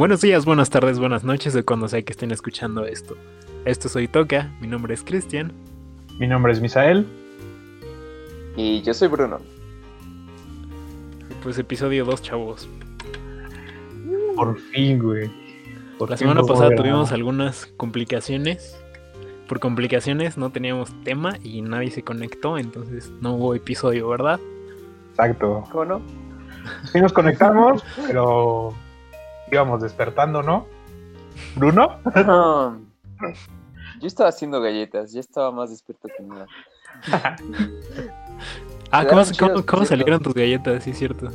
Buenos días, buenas tardes, buenas noches de cuando sea que estén escuchando esto. Esto soy Toca, mi nombre es Cristian. Mi nombre es Misael. Y yo soy Bruno. Y pues episodio 2, chavos. Por fin, güey. Por La fin semana pasada tuvimos algunas complicaciones. Por complicaciones no teníamos tema y nadie se conectó, entonces no hubo episodio, ¿verdad? Exacto. ¿Cómo no? Sí nos conectamos, pero íbamos despertando, ¿no? ¿Bruno? Yo estaba haciendo galletas, ya estaba más despierto que nada. Ah, ¿cómo, cómo- cómo salieron tus galletas? Sí, es cierto.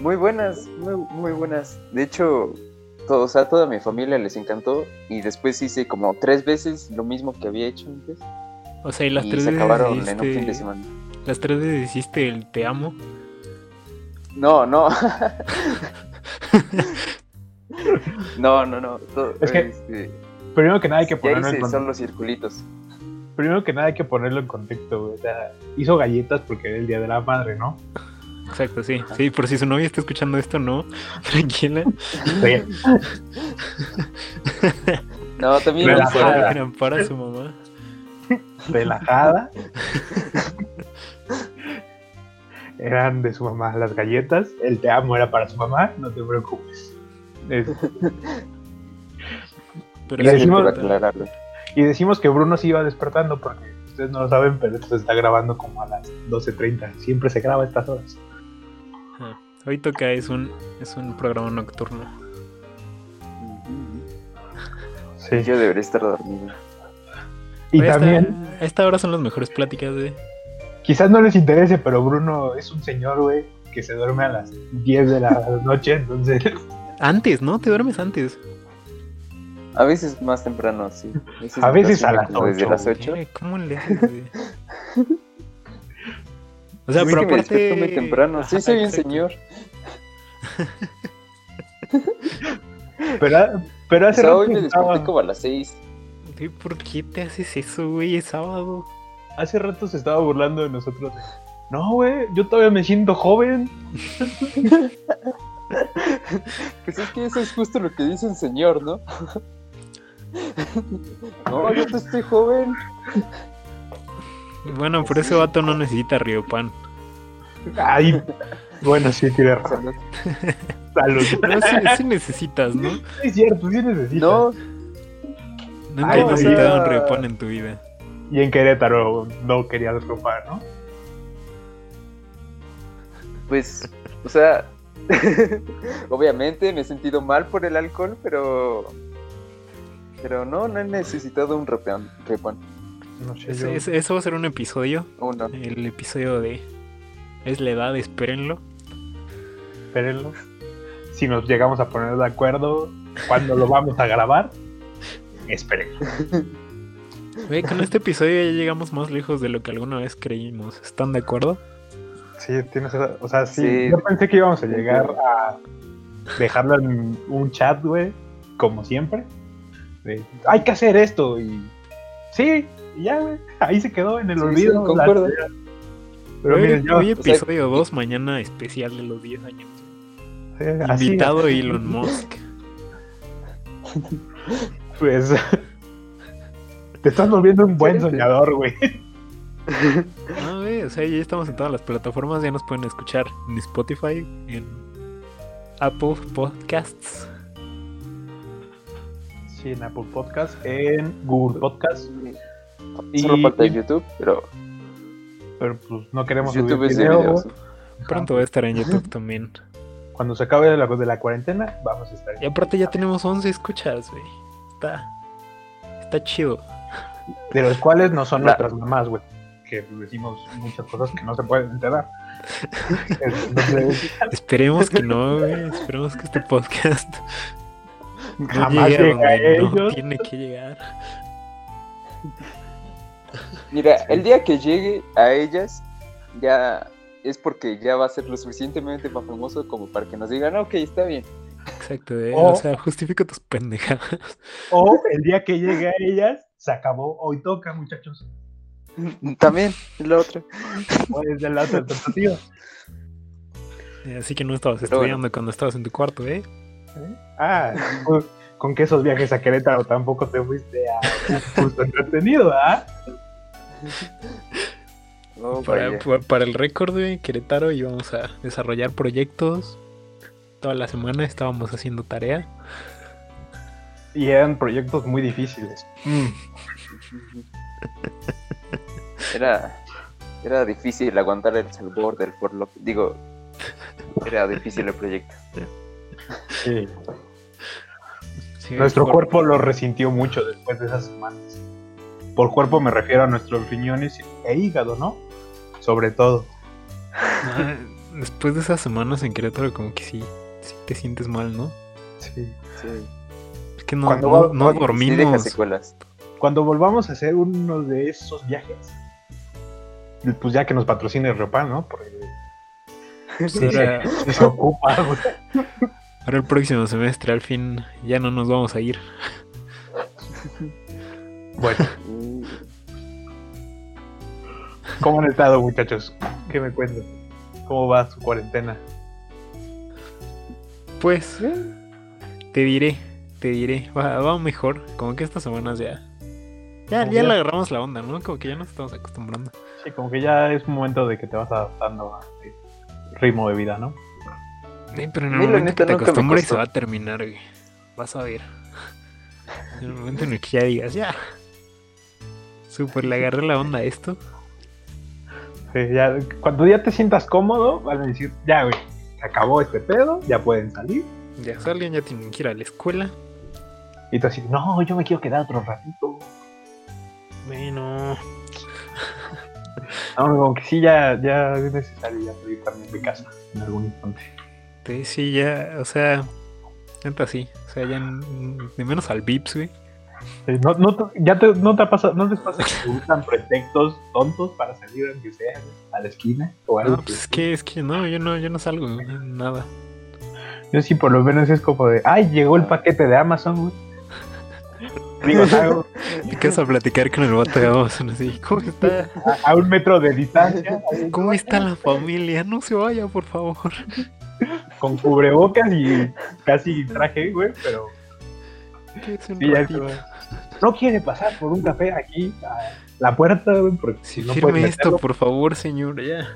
Muy buenas, muy, muy buenas. De hecho, todo, o sea, toda mi familia les encantó y después hice como tres veces lo mismo que había hecho antes O sea, y las y tres se veces acabaron en un fin de hiciste- semana. Las tres veces hiciste el te amo. No, no. no, no, no. todo- Es que este, Primero que nada hay que ponerlo en contexto. solo circulitos. Primero que nada hay que ponerlo en contexto, güey. O sea, hizo galletas porque era el día de la madre, ¿no? Exacto, sí. Sí, por si su novia está escuchando esto, no. Tranquila. Sí. No, también Relajada. hice- Relajada. Eran para su mamá. relajada. Eran de su mamá las galletas. El te amo era para su mamá, no te preocupes. Es- Pero Y decimos-. Y decimos que Bruno se iba despertando porque ustedes no lo saben, pero esto se está grabando como a las 12.30. Siempre se graba a estas horas. Ajá. Hoy toca es un es un programa nocturno. Sí. Yo debería estar dormido. Y esta- también, a esta hora son las mejores pláticas de. quizás no les interese, pero Bruno es un señor, güey, que se duerme a las 10 de la noche, entonces Antes, ¿no? Te duermes antes. A veces más temprano, sí. A veces a me las como Desde ocho, las güey. 8. ¿Qué? ¿Cómo le haces? O sea, es pero que me despierto aparte. muy temprano. Sí, soy un señor. pero, pero O hace sea, rato hoy me estaba, desperté como a las 6. Güey, ¿Por qué te haces eso, güey? Es sábado. hace rato se estaba burlando de nosotros. No, güey, yo todavía me siento joven. Pues es que eso es justo lo que dice un señor, ¿no? no, yo te estoy joven. Bueno, por ese vato no necesita Riopan. Ay, bueno, sí, tiene razón. Salud. Pero sí, sí necesitas, ¿no? Es cierto, sí necesitas. No, Nunca Ay, has necesitado un Riopan en tu vida. Y en Querétaro no querías ropa, ¿no? pues, o sea, obviamente me he sentido mal por el alcohol, pero. Pero no, no he necesitado un repón. No sé, yo. eso va a ser un episodio. Uno. El episodio de. Es la edad, espérenlo. Espérenlo. Si nos llegamos a poner de acuerdo cuando lo vamos a grabar, espérenlo. Con este episodio ya llegamos más lejos de lo que alguna vez creímos. ¿Están de acuerdo? Sí, tienes O sea, sí, Sí. Yo pensé que íbamos a llegar a dejarlo en un chat, güey, como siempre. de, Hay que hacer esto y. Sí, y ya, güey. Ahí se quedó en el Sí, olvido. sí, la- concuerdo. Pero Hoy, miren, yo. hoy o sea- episodio 2, mañana especial de los 10 años. sí, así, Invitado Elon Musk. pues. Te estás volviendo un buen soñador, güey. O sea, ya estamos en todas las plataformas, ya nos pueden escuchar en Spotify, en Apple Podcasts. Sí, en Apple Podcast, en Google Podcast. Y- Solo falta y- YouTube, pero Pero pues no queremos YouTube de videos. Pronto va a estar en YouTube también. Cuando se acabe la, de la cuarentena, vamos a estar. Y aparte ya tenemos 11 escuchas, güey. Está, está chido. De los cuales no son La- nuestras mamás, güey. Que decimos muchas cosas que no se pueden enterar. Entonces, Esperemos que no, güey. Esperemos que este podcast no jamás llegue a llega a donde no ellos. tiene que llegar. Mira, el día que llegue a ellas, ya es porque ya va a ser lo suficientemente más famoso como para que nos digan, ok, está bien. Exacto, eh, O- o sea, justifica tus pendejadas. O el día que llegue a ellas, se acabó. Hoy toca, muchachos. También, es la otra. O es de la otra alternativa. Eh, Así que no estabas Pero bueno. estudiando cuando estabas en tu cuarto, ¿eh? ¿Eh? Ah, con que esos viajes a Querétaro tampoco te fuiste a un curso entretenido, ¿ah? No, Para, para el récord de Querétaro íbamos a desarrollar proyectos. Toda la semana estábamos haciendo tarea. Y eran proyectos muy difíciles. Mm. Era, era difícil aguantar el sabor del porlo. Digo, era difícil el proyecto. Sí. Sí, Nuestro cuerpo lo resintió mucho después de esas semanas. Por cuerpo me refiero a nuestros riñones e hígado, ¿no? Sobre todo. Ah, Después de esas semanas en Querétaro, como que sí, sí te sientes mal, ¿no? Sí. Sí. Es que no, Cuando no, va- no Sí deja dormimos. secuelas. Cuando volvamos a hacer uno de esos viajes, pues ya que nos patrocine Reopan, ¿no? Porque sí, se, se ocupa. güey. ahora el próximo semestre, al fin, ya no nos vamos a ir. Bueno, ¿cómo han estado, muchachos? ¿Qué me cuentan? ¿Cómo va su cuarentena? Pues, te diré, te diré, va, va mejor. Como que estas semanas ya. Ya ya- le agarramos la onda, ¿no? Como que ya nos estamos acostumbrando. Sí, como que ya es momento de que te vas adaptando a este ritmo de vida, ¿no? Eh, pero en el Sí, momento neta, que te acostumbres se va a terminar, güey. Vas a ver. En el momento en el que ya digas, ya. Súper, le agarré la onda a esto. Sí, ya, cuando ya te sientas cómodo, van a decir, ya, güey, se acabó este pedo, ya pueden salir. Ya salen, ya tienen que ir a la escuela. Y tú así, no, yo me quiero quedar otro ratito. Bueno, No, como que sí, ya, ya es necesario ya salir también de casa en algún instante. te- sí, ya, o sea, neta sí. O sea, ya de menos al Vips, güey. Sí, No, no, te- ya te, no te pasa, no les pasa que usan pretextos tontos para salir aunque sea a la esquina o algo. No, pues es que, es que no, yo no, yo no salgo, nada. Yo sí por lo menos es como de, ay, llegó el paquete de Amazon, güey. Digo, Te quedas a platicar con el vato de Amazon así, ¿cómo está? a, a un metro de distancia, ¿Cómo está la familia? No se vaya, por favor. con cubrebocas y casi traje, güey, pero sí, ya no quiere pasar por un café aquí a la puerta, güey, porque Sí, no firme esto, por favor, señor, ya.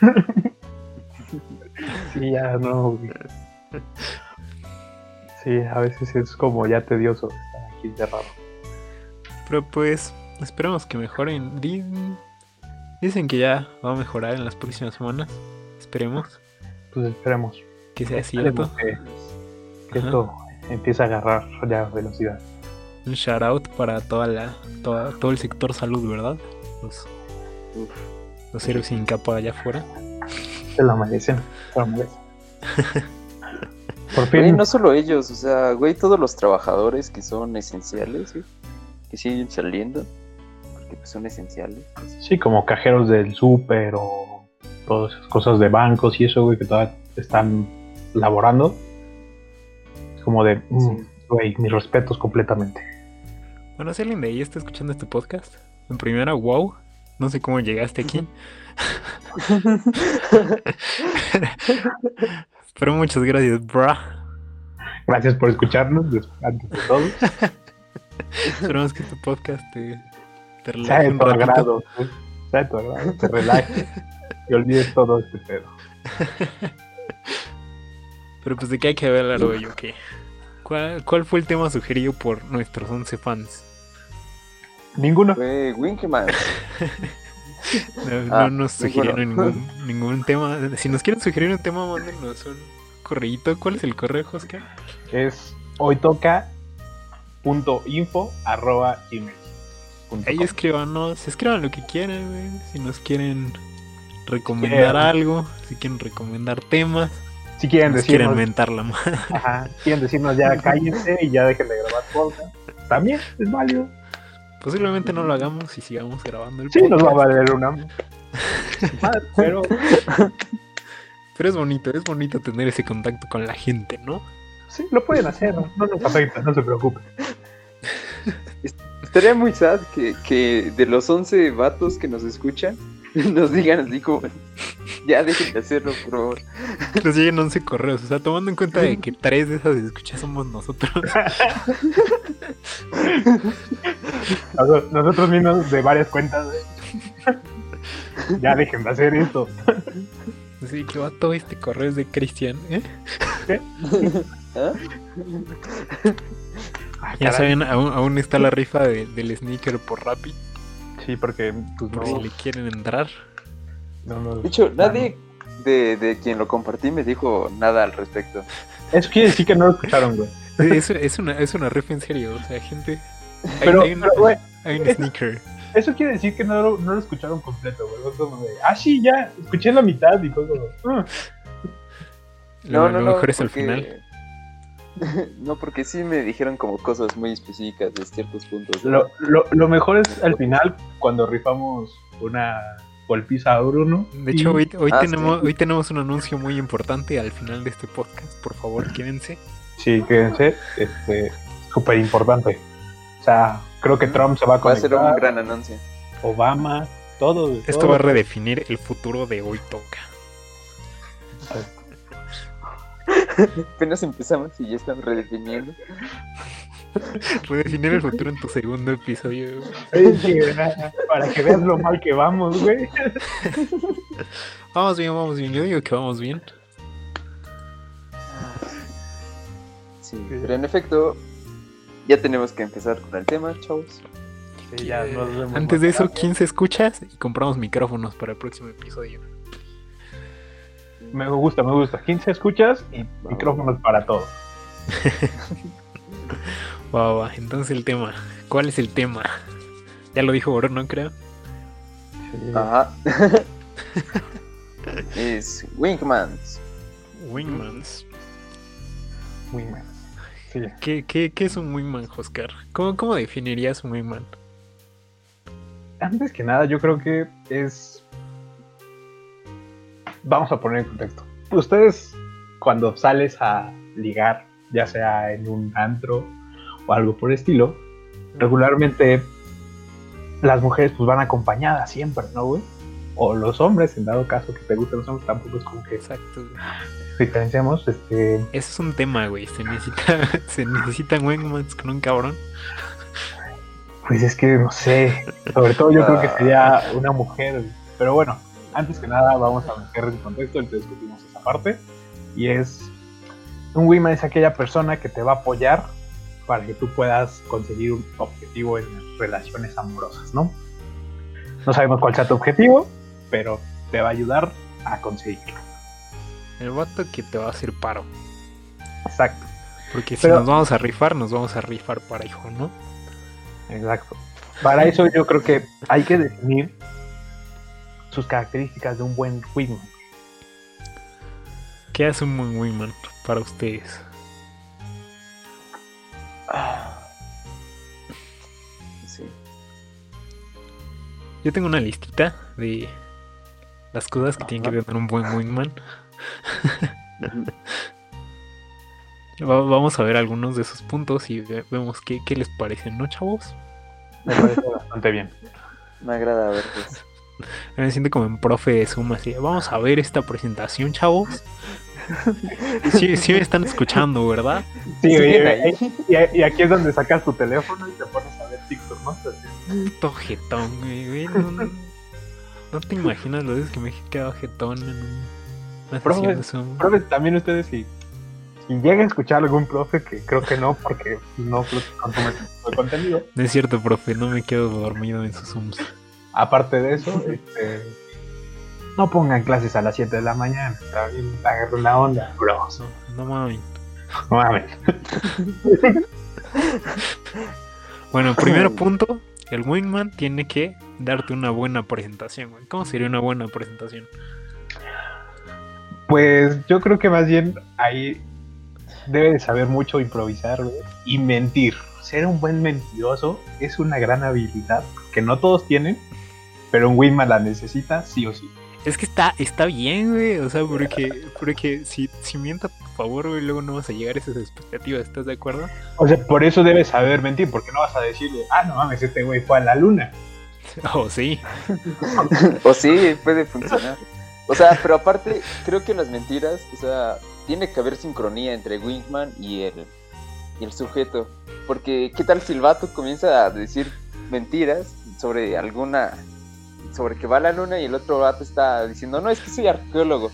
Sí, ya no. güey. Sí, a veces es como ya tedioso aquí encerrado. Pero pues, esperemos que mejoren. Di- Dicen que ya va a mejorar en las próximas semanas. Esperemos Pues esperemos. que sea cierto. Que, que esto empiece a agarrar ya velocidad. Un shout out para toda la, toda- todo el sector salud, ¿verdad? Los, Uf. los héroes sin capa allá afuera. Se lo merecen. Se lo merecen. Por Güey, no solo ellos, o sea, güey, todos los trabajadores que son esenciales, que siguen saliendo, porque pues, son esenciales. sí, como cajeros del súper o todas esas cosas de bancos y eso, güey, que todavía están laborando. Es como de, mm, Sí. güey, mis respetos completamente. Bueno, si alguien de ahí está escuchando este podcast, en primera, wow. No sé cómo llegaste aquí. Pero muchas gracias, brah. Gracias por escucharnos, des- antes de todo. Esperamos que este podcast te, te relaje Sea de tu agrado, pues, sea de tu agrado, te relajes y olvides todo este pedo. Pero pues de qué hay que hablar hoy, ¿o qué? ¿Cuál, ¿Cuál fue el tema sugerido por nuestros 11 fans? Ninguno. Güey, Winkman, No, Ah, no nos sugirieron ninguno. ningún, ningún tema. Si nos quieren sugerir un tema, mándenos un correíto. ¿Cuál es el correo, Oscar? Es hoytoca.info arroba gmail punto Ahí escríbanos, escriban lo que quieran, güey. Si nos quieren recomendar quieren. algo, si quieren recomendar temas, Si quieren nos quieren decirnos, mentar la madre. ajá, quieren decirnos ya cállense y ya dejen de grabar podcast, también es válido. Posiblemente no lo hagamos y sigamos grabando el Sí, nos va a valer una pero Pero es bonito, es bonito tener ese contacto con la gente, ¿no? sí, lo pueden hacer, no, no nos afecta, no se preocupen. estaría muy sad que, que de los 11 vatos que nos escuchan, nos digan así como, Ya dejen de hacerlo, por favor. Nos lleguen 11 correos. O sea, tomando en cuenta de que tres de esas escuchas somos nosotros. Nosotros, mismos de varias cuentas, güey. Ya dejen de hacer esto. Así que va todo este correo es de Cristian. ¿eh? ¿Ah? Ah, Ya saben, aún, aún está la rifa de- del sneaker por Rappi. Sí, porque pues Por no, si le quieren entrar. No, no- De hecho, nadie de, de quien lo compartí me dijo nada al respecto. Eso quiere decir que no lo escucharon, güey. Es, es una, es una rifa en serio. O sea, gente. Hay, Pero, hay un, pero, güey, hay un es- sneaker. eso quiere decir que no lo, no lo escucharon completo, güey. Como de, ah, sí, ya, escuché la mitad y como, "Ah". Lo, lo mejor es al porque- final. no, porque sí me dijeron como cosas muy específicas de ciertos puntos. Lo, lo, lo mejor es al final cuando rifamos una golpiza a Bruno. De hecho, hoy, hoy, Ah, tenemos, sí. hoy tenemos un anuncio muy importante al final de este podcast. Por favor, quédense. Sí, quédense, este, súper importante. O sea, creo que Trump se va a Va a ser conectar, un gran anuncio. Obama, todo. güey, Esto todo. va a redefinir el futuro de hoy toca. Apenas empezamos y ya están redefiniendo. Redefinir el futuro en tu segundo episodio. Sí, sí, para que veas lo mal que vamos, güey. Vamos bien, vamos bien. Yo digo que vamos bien. Sí, pero en efecto, ya tenemos que empezar con el tema, chavos. Sí, ya nos vemos Antes de eso, tarde. 15 escuchas y compramos micrófonos para el próximo episodio. Me gusta, me gusta. 15 escuchas y micrófonos para todo. Va, va, entonces el tema. ¿Cuál es el tema? Ya lo dijo Bruno, creo. Ajá. es Wingmans. Wingmans. Muy mal. Sí. ¿Qué, qué, qué es un wingman, Oscar? ¿Cómo, ¿Cómo definirías un wingman? Antes que nada, yo creo que es. Vamos a poner en contexto. Ustedes, cuando sales a ligar, ya sea en un antro o algo por el estilo, regularmente las mujeres pues van acompañadas siempre, ¿no, güey? O los hombres, en dado caso que te gusten los hombres, tampoco es como que Exacto. diferenciamos. Este, Ese es un tema, güey. Se necesita, se necesitan wingmans con un cabrón. Pues es que no sé, sobre todo yo creo que sería una mujer. Pero bueno, antes que nada vamos a meter en contexto, entonces discutimos esa parte. Y es, un wingman es aquella persona que te va a apoyar para que tú puedas conseguir un objetivo en las relaciones amorosas, ¿no? No sabemos cuál sea tu objetivo, pero te va a ayudar a conseguirlo. El vato que te va a hacer paro. Exacto, Porque si Pero- nos vamos a rifar, nos vamos a rifar para hijo, ¿no? exacto. Para eso yo creo que hay que definir sus características de un buen wingman. ¿Qué hace un buen wingman para ustedes? Sí. Yo tengo una listita de las cosas que tienen que Ajá. tener un buen wingman. Va- Vamos a ver algunos de esos puntos y ve- vemos qué, qué les parecen, ¿no, chavos? Me parece bastante bien. Me agrada verlos. Me siento como en profe de Zoom, así, vamos a ver esta presentación, chavos. Sí, sí me están escuchando, ¿verdad? Sí, ¿Siguen oye, ahí? y, y aquí es donde sacas tu teléfono y te pones a ver TikTok, ¿no? Así. Puto jetón, güey, güey, No, no- no te imaginas lo veces que me he quedado jetón en un- una Profe, sesión de Zoom. Profe, también ustedes si, si llegan a escuchar algún profe, que creo que no, porque no creo que consume contenido. No es cierto, profe, no me quedo dormido en sus Zooms. Aparte de eso, este, no pongan clases a las 7 de la mañana. Está bien, agarren la onda, bros. No, no mames. No mames. Bueno, primer punto, el wingman tiene que darte una buena presentación, güey. ¿Cómo sería una buena presentación? Pues yo creo que más bien ahí debe de saber mucho improvisar güey, y mentir. Ser un buen mentiroso es una gran habilidad que no todos tienen, pero un Winman la necesita sí o sí. Es que está, está bien, güey. O sea, porque, porque si, si mienta a tu favor, güey, luego no vas a llegar a esas expectativas, ¿estás de acuerdo? O sea, por eso debes saber mentir, porque no vas a decirle, ah, no mames, este güey fue a la luna. Oh, sí. o sí, puede funcionar. O sea, pero aparte, creo que las mentiras, o sea, tiene que haber sincronía entre Wingman y el, y el sujeto. Porque, ¿qué tal si el vato comienza a decir mentiras sobre alguna. Sobre que va a la luna y el otro vato está diciendo, no, es que soy arqueólogo?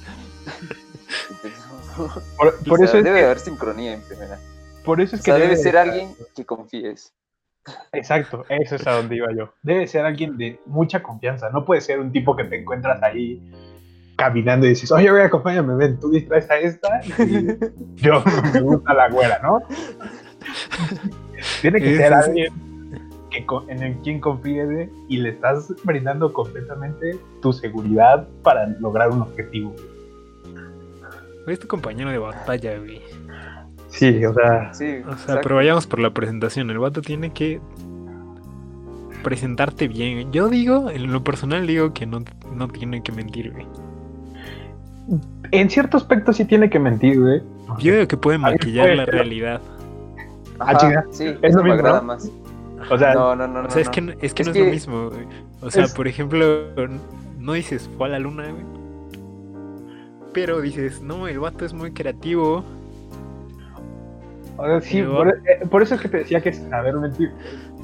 Por, por O sea, eso es debe que, haber sincronía en primera. por eso O es que sea, debe de ser estar- alguien que confíes. Exacto, eso es a donde iba yo. Debe ser alguien de mucha confianza. No puede ser un tipo que te encuentras ahí caminando y dices, oye, güey, acompáñame, ven, tú distraes a esta y yo me gusta la güera, ¿no? Tiene que ser alguien que, en el quien confíes y le estás brindando completamente tu seguridad para lograr un objetivo. Es tu compañero de batalla, güey. Sí, o sea, Sí, O sea, exacto. pero vayamos por la presentación. El vato tiene que presentarte bien. Yo digo, en lo personal digo que no, no tiene que mentir, güey. en cierto aspecto sí tiene que mentir, güey. Yo digo que puede maquillar la realidad. Ah, sí, Es eso lo me mismo, agrada ¿no? más. O sea, No, no, no, no. O sea, es que, no- es que Es no es lo mismo, güey. O sea, Es- por ejemplo, no dices fue a la luna, güey. Pero dices, no, el vato es muy creativo. O sea, sí, Pero- por, eh, por eso es que te decía que es saber mentir.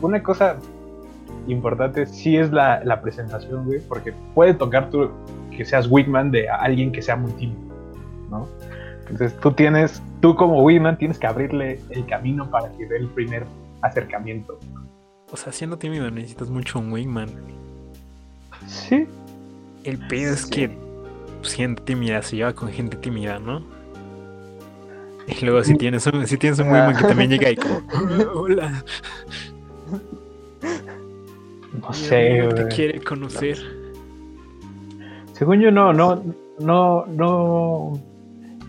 Una cosa importante sí es la, la presentación, güey, porque puede tocar tú que seas Wigman de alguien que sea muy tímido, ¿no? Entonces tú tienes, tú como Wigman tienes que abrirle el camino para que dé el primer acercamiento. O sea, siendo tímido necesitas mucho un wingman. Sí. El pedo es Sí. que gente tímida se lleva con gente tímida, ¿no? Y luego si tienes un, si tienes un wingman que también llega y como, hola, No sé, te quiere conocer. Según yo no, no, no, no,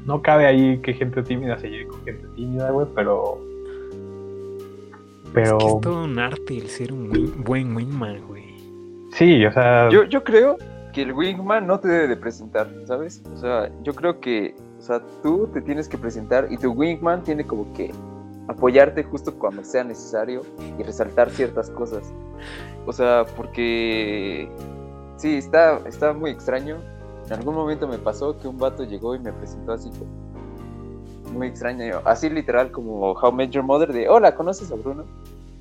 no cabe ahí que gente tímida se lleve con gente tímida, güey, pero, pero Es que es todo un arte el ser un buen wingman, güey. sí, o sea, Yo, yo creo que el Wingman no te debe de presentar, ¿sabes? O sea, yo creo que, o sea, tú te tienes que presentar y tu Wingman tiene como que apoyarte justo cuando sea necesario y resaltar ciertas cosas. O sea, porque sí, está, está muy extraño. En algún momento me pasó que un vato llegó y me presentó así como muy extraño, así literal como How Met Your Mother de, hola, ¿conoces a Bruno?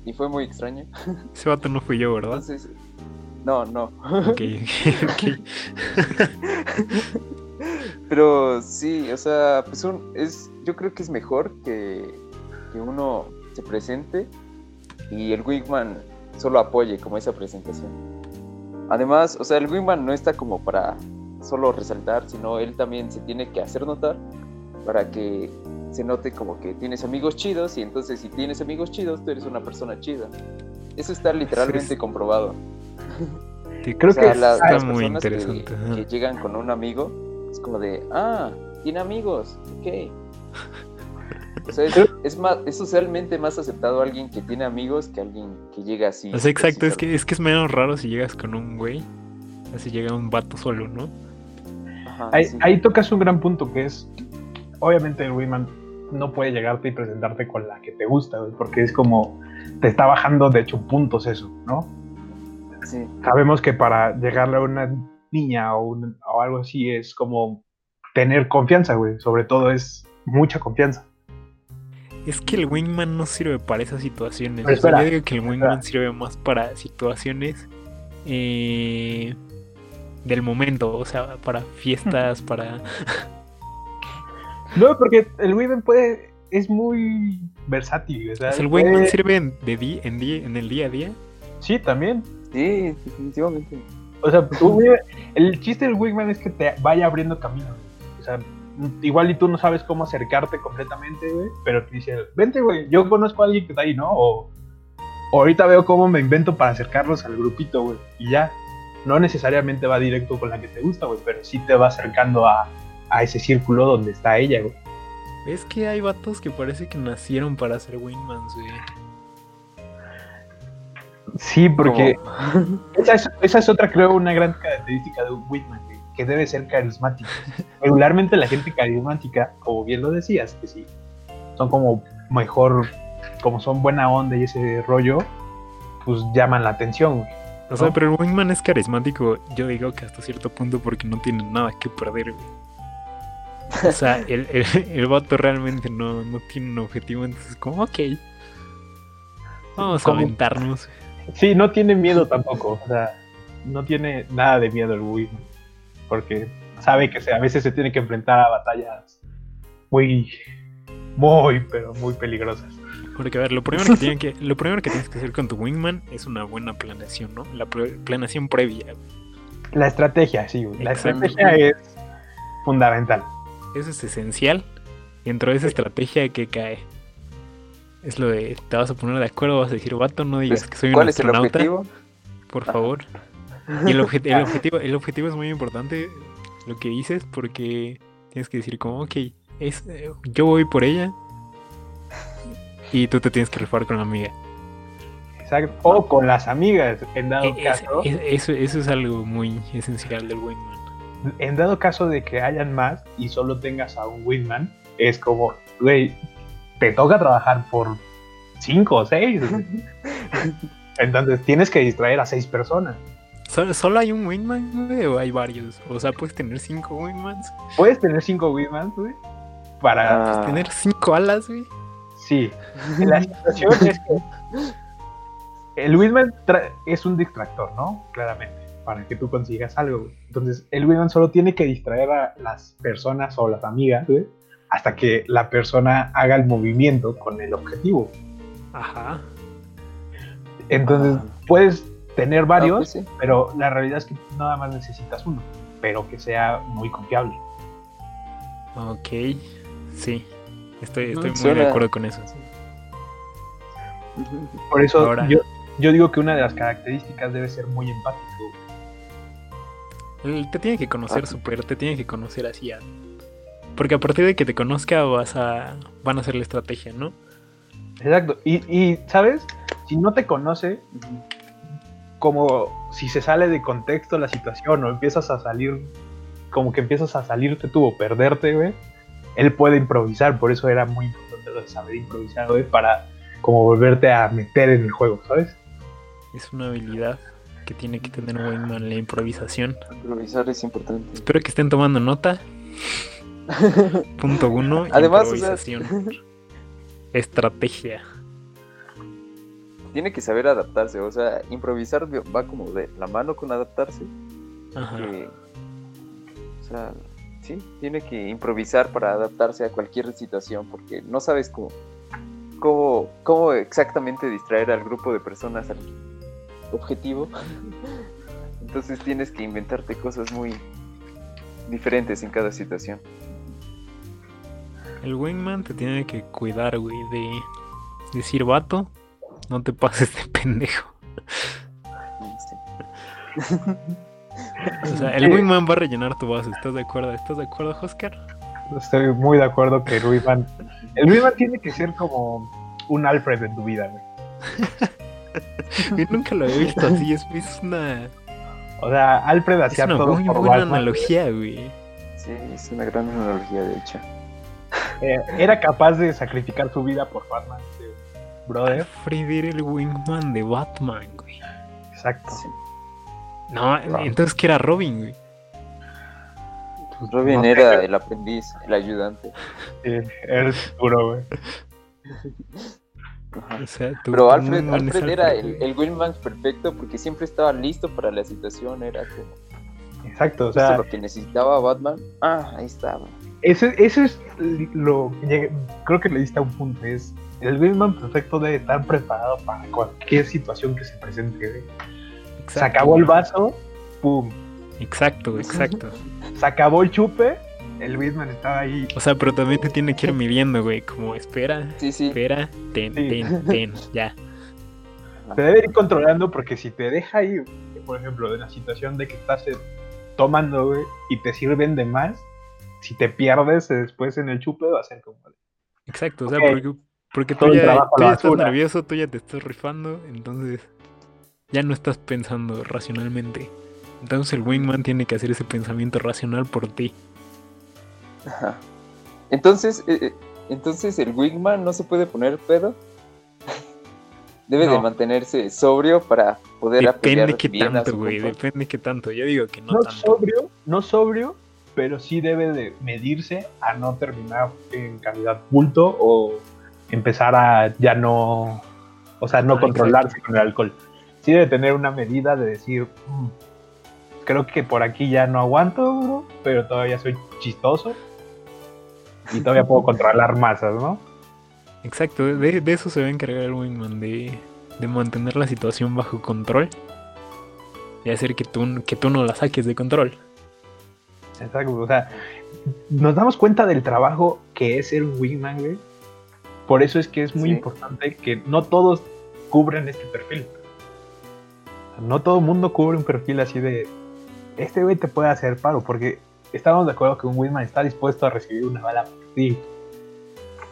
Y fue muy extraño. Ese vato no fui yo, ¿verdad? Entonces, no, no. Ok, ok, ok. Pero sí, o sea, pues un, es, yo creo que es mejor que, que uno se presente y el Wingman solo apoye como esa presentación. Además, o sea, el Wingman no está como para solo resaltar, sino él también se tiene que hacer notar para que se note como que tienes amigos chidos y entonces si tienes amigos chidos, tú eres una persona chida. Eso está literalmente Sí. comprobado. Sí, Creo O sea, que la- está las muy que- interesante. Que, llegan con un amigo, es como de, ah, tiene amigos, ok. O sea, es, es más, es socialmente más aceptado alguien que tiene amigos que alguien que llega así. O sea, exacto, es que, es que es menos raro si llegas con un güey. Así llega un vato solo, ¿no? Ajá, ahí, sí. ahí tocas un gran punto que es, obviamente el Wingman no puede llegarte y presentarte con la que te gusta, güey, porque es como, te está bajando de hecho puntos eso, ¿no? Sí. Sabemos que para llegarle a una niña o, un- o algo así es como tener confianza, güey, sobre todo es mucha confianza. Es que el wingman no sirve para esas situaciones. Pero O sea, espera, yo digo que el wingman espera. sirve más para situaciones eh, del momento, o sea, para fiestas, para... No, porque el Wingman puede, es muy versátil, o sea, el puede- wingman sirve en, de di- en, di- en el día a día. Sí, también. Sí, definitivamente. O sea, tú, el chiste del Wingman es que te vaya abriendo camino. güey. O sea, igual y tú no sabes cómo acercarte completamente, güey, pero te dice, vente, güey, yo conozco a alguien que está ahí, ¿no? O, o ahorita veo cómo me invento para acercarlos al grupito, güey, y ya. No necesariamente va directo con la que te gusta, güey, pero sí te va acercando a, a ese círculo donde está ella, güey. Es que hay vatos que parece que nacieron para ser wingmans, güey. Sí, porque esa es, esa es otra, creo, una gran característica de un Whitman, güey, que debe ser carismático. Regularmente la gente carismática, como bien lo decías, que sí, son como mejor, como son buena onda y ese rollo, pues llaman la atención. güey. O sea, ¿no? pero el Wingman es carismático, yo digo que hasta cierto punto porque no tiene nada que perder, güey. O sea, el, el, el vato realmente no, no tiene un objetivo, entonces como, ok. Vamos a Como- aventarnos. Sí, no tiene miedo tampoco. O sea, no tiene nada de miedo el Wingman. Porque sabe que se- a veces se tiene que enfrentar a batallas muy, muy, pero muy peligrosas. Porque a ver, lo primero que, que, lo primero que tienes que hacer con tu Wingman es una buena planeación, ¿no? La planeación previa. La estrategia, sí, güey. La estrategia es fundamental. Eso es esencial. Y dentro de esa estrategia que cae. Es lo de, te vas a poner de acuerdo, vas a decir, vato, no digas que soy un ¿Cuál es el astronauta, objetivo? por Ajá. favor. Y el, obje- el objetivo, el objetivo es muy importante, lo que dices, porque tienes que decir como, ok, es, eh, yo voy por ella y tú te tienes que rifar con la amiga. Exacto. O con las amigas, en dado E- es- caso. es- eso, eso es algo muy esencial del Wingman. En dado caso de que hayan más y solo tengas a un Wingman, es como, güey, te toca trabajar por cinco o seis. Entonces tienes que distraer a seis personas. ¿Solo, solo hay un Wingman, güey, o hay varios? O sea, puedes tener cinco Wingmans, Puedes tener cinco Wingmans, güey, para... Ah, tener cinco alas, güey. Sí. La situación es que el Wingman tra- es un distractor, ¿no? Claramente, para que tú consigas algo. güey. Entonces, el Wingman solo tiene que distraer a las personas o las amigas, güey, hasta que la persona haga el movimiento con el objetivo. Ajá. Entonces, Ah. puedes tener ah, varios, pues sí. pero la realidad es que nada más necesitas uno, pero que sea muy confiable. Ok. Sí. Estoy, estoy muy suena- de acuerdo con eso. Por eso Ahora- yo, yo digo que una de las características debe ser muy empático. Te tiene que conocer Ah. súper, te tiene que conocer así. a- Porque a partir de que te conozca vas a... van a hacer la estrategia, ¿no? Exacto. Y, y, ¿sabes? Si no te conoce, como si se sale de contexto la situación o empiezas a salir, como que empiezas a salirte tú o perderte, güey, él puede improvisar. Por eso era muy importante lo de saber improvisar, güey, para como volverte a meter en el juego, ¿sabes? Es una habilidad que tiene que tener Wingman, la improvisación. Improvisar es importante. Espero que estén tomando nota. Punto uno, Además, o sea, improvisación. Estrategia. tiene que saber adaptarse. O sea, improvisar va como de la mano con adaptarse. Ajá. que, o sea, sí, tiene que improvisar para adaptarse a cualquier situación porque no sabes cómo, cómo, cómo exactamente distraer al grupo de personas al objetivo. Entonces tienes que inventarte cosas muy diferentes en cada situación. El Wingman te tiene que cuidar, güey, de decir, vato, no te pases de pendejo. Sí. O sea, el. Wingman va a rellenar tu vaso, ¿estás de acuerdo? ¿Estás de acuerdo, Oscar? Estoy muy de acuerdo que el Wingman, el Wingman tiene que ser como un Alfred en tu vida, güey. Yo nunca lo he visto así, es, es una, O sea, Alfred es hacía una todo muy por buena Batman. analogía, güey. Sí, es una gran analogía de hecho. Eh, era capaz de sacrificar su vida por Batman, este brother. Alfred era el Wingman de Batman, güey. Exacto. Sí. No, entonces que era Robin, güey. Pues, Robin no era el aprendiz, el ayudante. eh, eres duro, güey. Ajá. O sea, tu- Pero Alfred, era el, el Wingman perfecto porque siempre estaba listo para la situación. Era como Exacto, o sea, lo que necesitaba Batman. Ah, ahí estaba. ese, ese es lo llegué- creo que le diste a un punto, es el Wingman perfecto debe estar preparado para cualquier situación que se presente. Se acabó el vaso, pum. Exacto, exacto. Se acabó el chupe, el Wingman estaba ahí. O sea, pero también te tiene que ir midiendo, güey. Como espera, Sí, sí. espera, ten, Sí. ten, ten, ya. Te debe ir controlando porque si te deja ir, por ejemplo, en la situación de que estás eh, tomando, güey, y te sirven de más, si te pierdes eh, después en el chupe va a ser como... Exacto, o sea, porque, porque tú ya, tú ya estás nervioso, tú ya te estás rifando, entonces ya no estás pensando racionalmente. Entonces el Wingman tiene que hacer ese pensamiento racional por ti. Ajá. Entonces, eh, eh, entonces el Wingman no se puede poner pedo. Debe de mantenerse sobrio para poder Depende apoyar qué bien tanto, güey. Depende qué tanto. Yo digo que no, No tanto. sobrio, no sobrio, pero sí debe de medirse a no terminar en calidad bulto o empezar a ya no, o sea, no Ah, controlarse con el alcohol. Sí debe tener una medida de decir, "Mm, creo que por aquí ya no aguanto, bro, pero todavía soy chistoso y todavía puedo controlar masas, ¿no? Exacto, de, de eso se va a encargar el Wingman, de, de mantener la situación bajo control y hacer que tú, que tú no la saques de control. Exacto, o sea, nos damos cuenta del trabajo que es ser un wingman, güey. Por eso es que es muy Sí. importante que no todos cubren este perfil. No todo el mundo cubre un perfil así de, este güey te puede hacer paro, porque estamos de acuerdo que un wingman está dispuesto a recibir una bala por ti.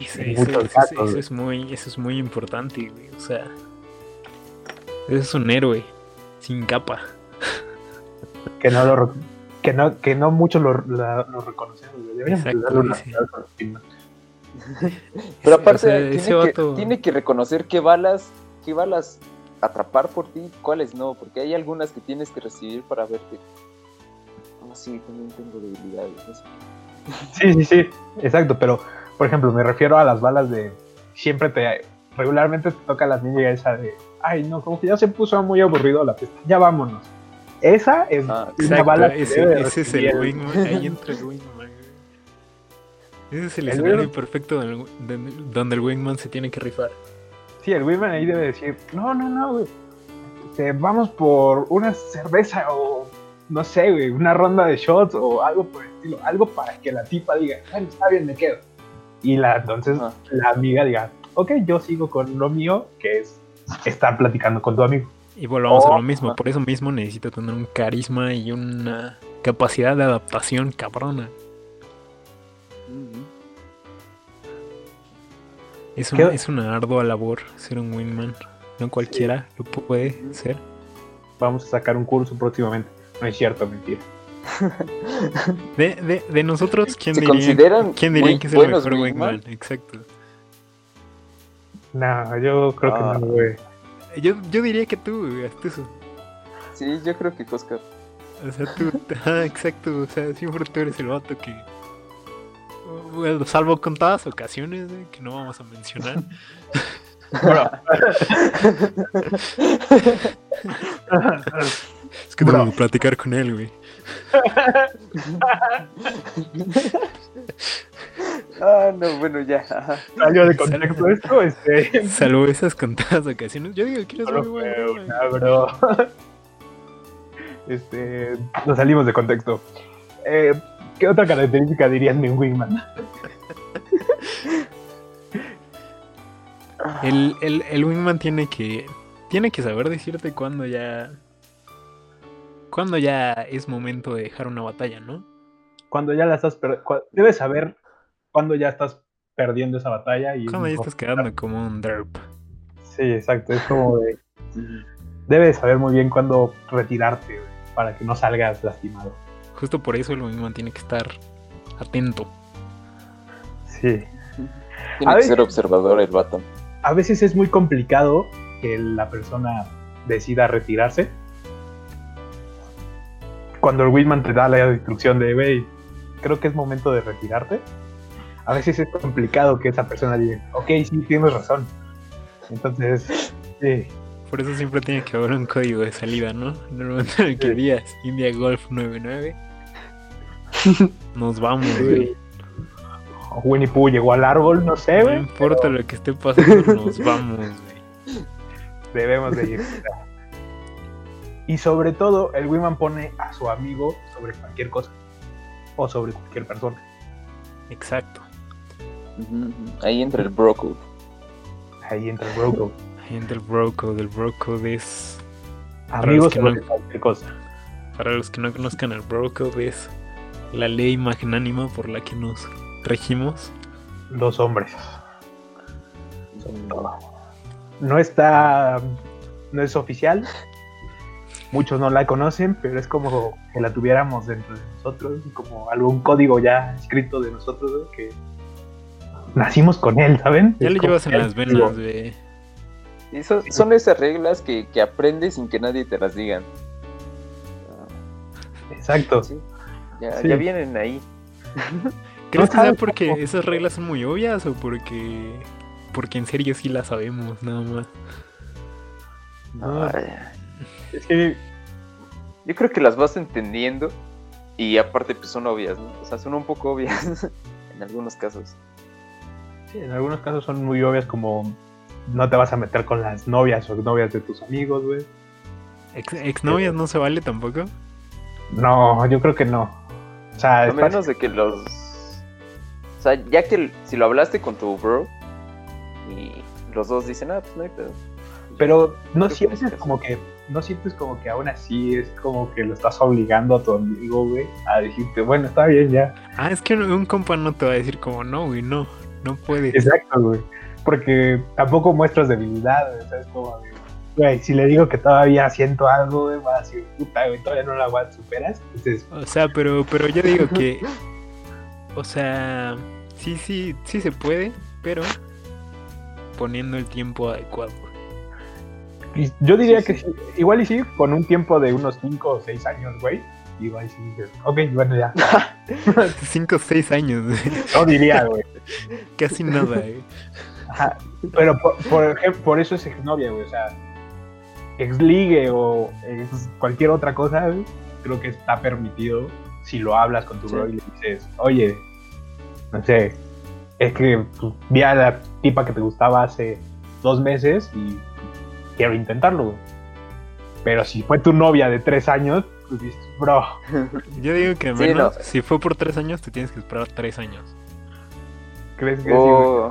Eso, eso- eso- es muy, eso es muy importante, güey. O sea, es un héroe sin capa. Que no lo que no, que no muchos lo, la- lo reconocemos. Deberíamos darle una sí. Pero aparte, o sea, tiene, que, vato- tiene que reconocer qué balas, qué balas atrapar por ti, cuáles no, porque hay algunas que tienes que recibir para verte. Ah, sí, también tengo debilidades. no. Sí, sí, sí, exacto, pero por ejemplo, me refiero a las balas de siempre te regularmente te toca la niña esa de ay no, como que ya se puso muy aburrido la fiesta, ya vámonos. Esa es Ah, una Exacto, bala que ese, debe de ese es el Wingman. Ahí entra el Wingman. güey. Ese es el El escenario Wingman- perfecto del- de- donde el Wingman se tiene que rifar. Sí, el Women ahí debe decir, no, no, no, güey. Este, vamos por una cerveza o no sé, güey, una ronda de shots o algo por el estilo, algo para que la tipa diga, bueno, está bien, me quedo. Y la entonces Ajá. la amiga diga, ok, yo sigo con lo mío, que es estar platicando con tu amigo. Y volvamos Oh, a lo mismo. ajá. Por eso mismo necesita tener un carisma y una capacidad de adaptación cabrona. Es una, ¿Qué- es una ardua labor ser un Wingman. No cualquiera lo puede ser. Vamos a sacar un curso próximamente. No es cierto, mentira. De, de, de nosotros, ¿quién ¿Se diría, consideran ¿quién diría que es el mejor Wingman? Wingman? Exacto. No, yo creo Ah. que no, güey. Yo, yo diría que tú, eso. Sí, yo creo que Oscar. O sea, tú, ah, exacto, o sea, siempre tú eres el vato que, bueno, salvo contadas ocasiones güey, que no vamos a mencionar, que Bro. tengo que platicar con él, güey. ah, no, bueno, ya. Salió de contexto esto, este. Salvo esas contadas ocasiones, yo digo que eres muy bueno, bro. Este. Nos salimos de contexto. Eh, ¿Qué otra característica dirían de un wingman? El, el, el wingman tiene que, tiene que saber decirte cuándo ya, cuándo ya es momento de dejar una batalla, ¿no? Cuando ya la estás per- Debes saber cuándo ya estás perdiendo esa batalla y. Cuando ya estás quedando como un derp. Sí, exacto. Es como de. Debes saber muy bien cuándo retirarte, güey, para que no salgas lastimado. Justo por eso el wingman tiene que estar atento. Sí. Tiene A que ser observador el vato. a veces es muy complicado que la persona decida retirarse. Cuando el Wingman te da la instrucción de, wey, creo que es momento de retirarte. A veces es complicado que esa persona diga, ok, sí, tienes razón. Entonces, sí, Por eso siempre tiene que haber un código de salida, ¿no? En el que Sí. digas India Golf 99, nos vamos, güey. o Winnie Pooh llegó al árbol, no sé, No güey. importa lo que esté pasando, nos vamos, güey. Debemos de ir. Y sobre todo, el Wingman pone a su amigo sobre cualquier cosa. O sobre cualquier persona. Exacto. Ahí entra el bro code. Ahí entra el bro code. Gente del bro code, el bro code es, Amigos que sobre no- cualquier cosa. para los que no conozcan el bro code, es la ley magnánima por la que nos regimos. Dos hombres. No está. No es oficial. Muchos no la conocen, pero es como que la tuviéramos dentro de nosotros, como algún código ya escrito de nosotros ¿no? que nacimos con él, ¿saben? Ya lo llevas en las venas, güey. Y son, son esas reglas que, que aprendes sin que nadie te las digan. Exacto. Sí, ya, Sí. ya vienen ahí. ¿Crees que sea porque esas reglas son muy obvias o porque porque en serio sí las sabemos nada más? No, Ay, es que yo creo que las vas entendiendo y aparte pues son obvias, ¿no? O sea, son un poco obvias en algunos casos. sí, en algunos casos son muy obvias como no te vas a meter con las novias o novias de tus amigos, güey. Ex, exnovias no se vale tampoco. No, yo creo que no. O sea, A es menos de que los... O sea, ya que si lo hablaste con tu bro y los dos dicen, ah, pues no hay pedo. Pero no en ese como que, no sientes como que aún así es como que lo estás obligando a tu amigo, güey, a decirte, bueno, está bien ya. Ah, es que un, compa no te va a decir como no, güey, no, no puedes. Exacto, güey. Porque tampoco muestras debilidad, güey, ¿sabes? Como de, güey, si le digo que todavía siento algo, güey, va a decir, puta, güey, todavía no la aguanto, superas. Entonces, O sea, pero, pero yo digo que, o sea, sí, sí, sí se puede, pero poniendo el tiempo adecuado. Yo diría Sí, que sí. igual y sí, con un tiempo de unos 5 o 6 años, güey, igual y sí dices, ok, bueno, ya. Cinco o seis años, güey, No diría, güey. casi nada, güey. Ajá, Pero por, por ejemplo, por eso es exnovia, güey. O sea, exligue o ex cualquier otra cosa, güey, creo que está permitido si lo hablas con tu Sí. bro y le dices, oye, no sé, es que pues, vi a la tipa que te gustaba hace dos meses y quiero intentarlo, güey. Pero si fue tu novia de tres años, pues dices, bro, Yo digo que al Sí, menos, no. si fue por tres años, te tienes que esperar tres años. ¿crees que sí, güey? O...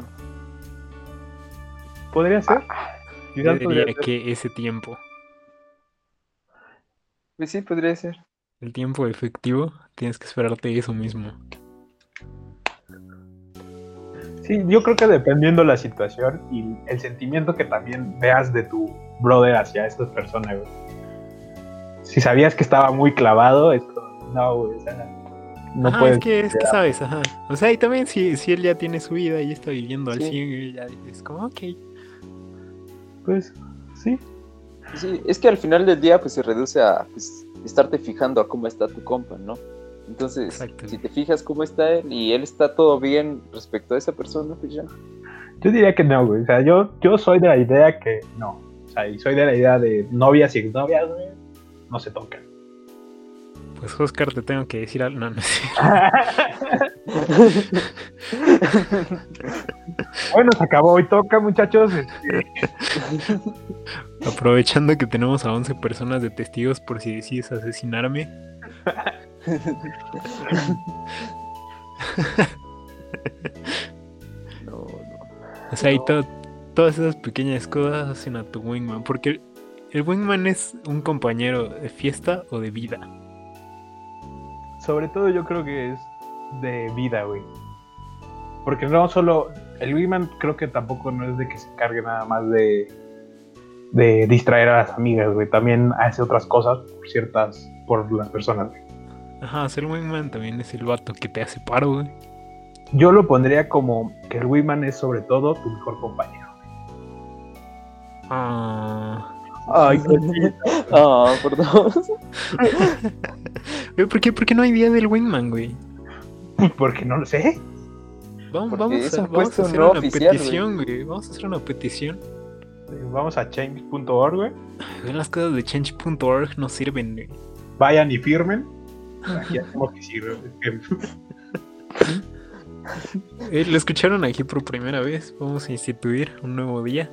podría ser? Yo diría ser. que ese tiempo, Pues sí, podría ser. el tiempo efectivo, tienes que esperarte eso mismo. Sí, yo creo que dependiendo la situación y el sentimiento que también veas de tu brother hacia estas personas, güey. Si sabías que estaba muy clavado, es como, no, güey, o sea, no Ajá, puedes. es que, es que sabes, ajá. O sea, y también si, si él ya tiene su vida y está viviendo al Sí. 100, güey, ya es como, ok. Pues, sí. Sí, es que al final del día pues se reduce a pues, estarte fijando a cómo está tu compa, ¿no? Entonces, Exacto. si te fijas cómo está él y él está todo bien respecto a esa persona, pues ya. Yo diría que no, güey. O sea, yo, yo soy de la idea que no. O sea, y soy de la idea de novias y exnovias, güey, no se tocan. Pues Oscar, te tengo que decir algo. No, no sé. bueno, se acabó hoy toca, muchachos. Aprovechando que tenemos a 11 personas de testigos por si decides asesinarme. No, no. O sea, y No. to- todas esas pequeñas cosas hacen a tu wingman. Porque el, el wingman es un compañero de fiesta o de vida. sobre todo yo creo que es de vida, güey. Porque no solo, el Wingman creo que tampoco no es de que se encargue nada más de, de distraer a las amigas, güey. También hace otras cosas por ciertas, por las personas, güey. Ajá, ser wingman también es el vato que te hace paro, güey. Yo lo pondría como que el Wingman es sobre todo tu mejor compañero. Ah. Ay, Ah, perdón. Güey, ¿Por qué, por qué no hay día del wingman, güey? porque no lo sé. Vamos, vamos, a, vamos a hacer no una oficial, güey. petición, güey. Vamos a hacer una petición. Vamos a change.org, güey. Güey, Las cosas de change.org no sirven, güey. Vayan y firmen. Aquí hacemos que Eh, lo escucharon aquí por primera vez. Vamos a instituir un nuevo día.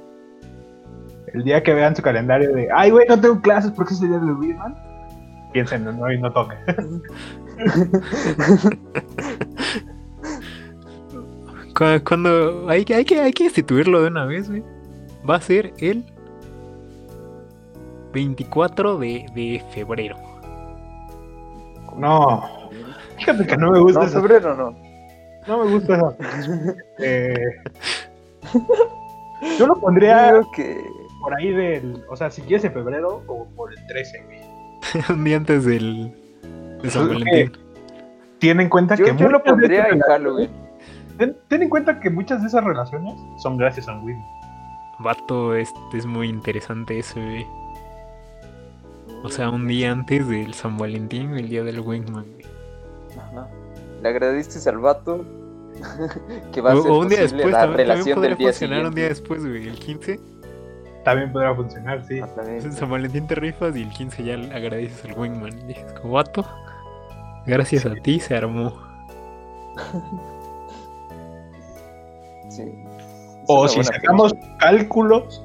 El día que vean su calendario de, ay, güey, no tengo clases porque es el día del Wingman. Piensen, no, hoy no toca. Cu- Cuando hay, que- hay, que, hay que instituirlo de una vez, güey. Va a ser el 24 de, de febrero. No. Fíjate que no me gusta No, eso. febrero no. No me gusta eso. Eh, yo lo pondría creo que. por ahí del. O sea, si quieres en febrero o por el 13, güey. un día antes del de San. Valentín. Ten en cuenta Yo, que. yo lo muchas de pondría esas en relaciones- Halloween. Ten, ten en cuenta que muchas de esas relaciones son gracias a Wingman. Vato, es, es muy interesante eso, güey. O sea, un día antes del San Valentín, el día del Wingman. Ajá. Le agradeciste al vato que va a O, ser o un día después, la también, también relación podría del día funcionar siguiente. un día después, güey. El 15, También podrá funcionar, sí. Ah, en San Valentín te rifas y el 15 ya le agradeces al Wingman. Y dices, como vato, gracias a ti se armó. Sí. O si sacamos cálculos,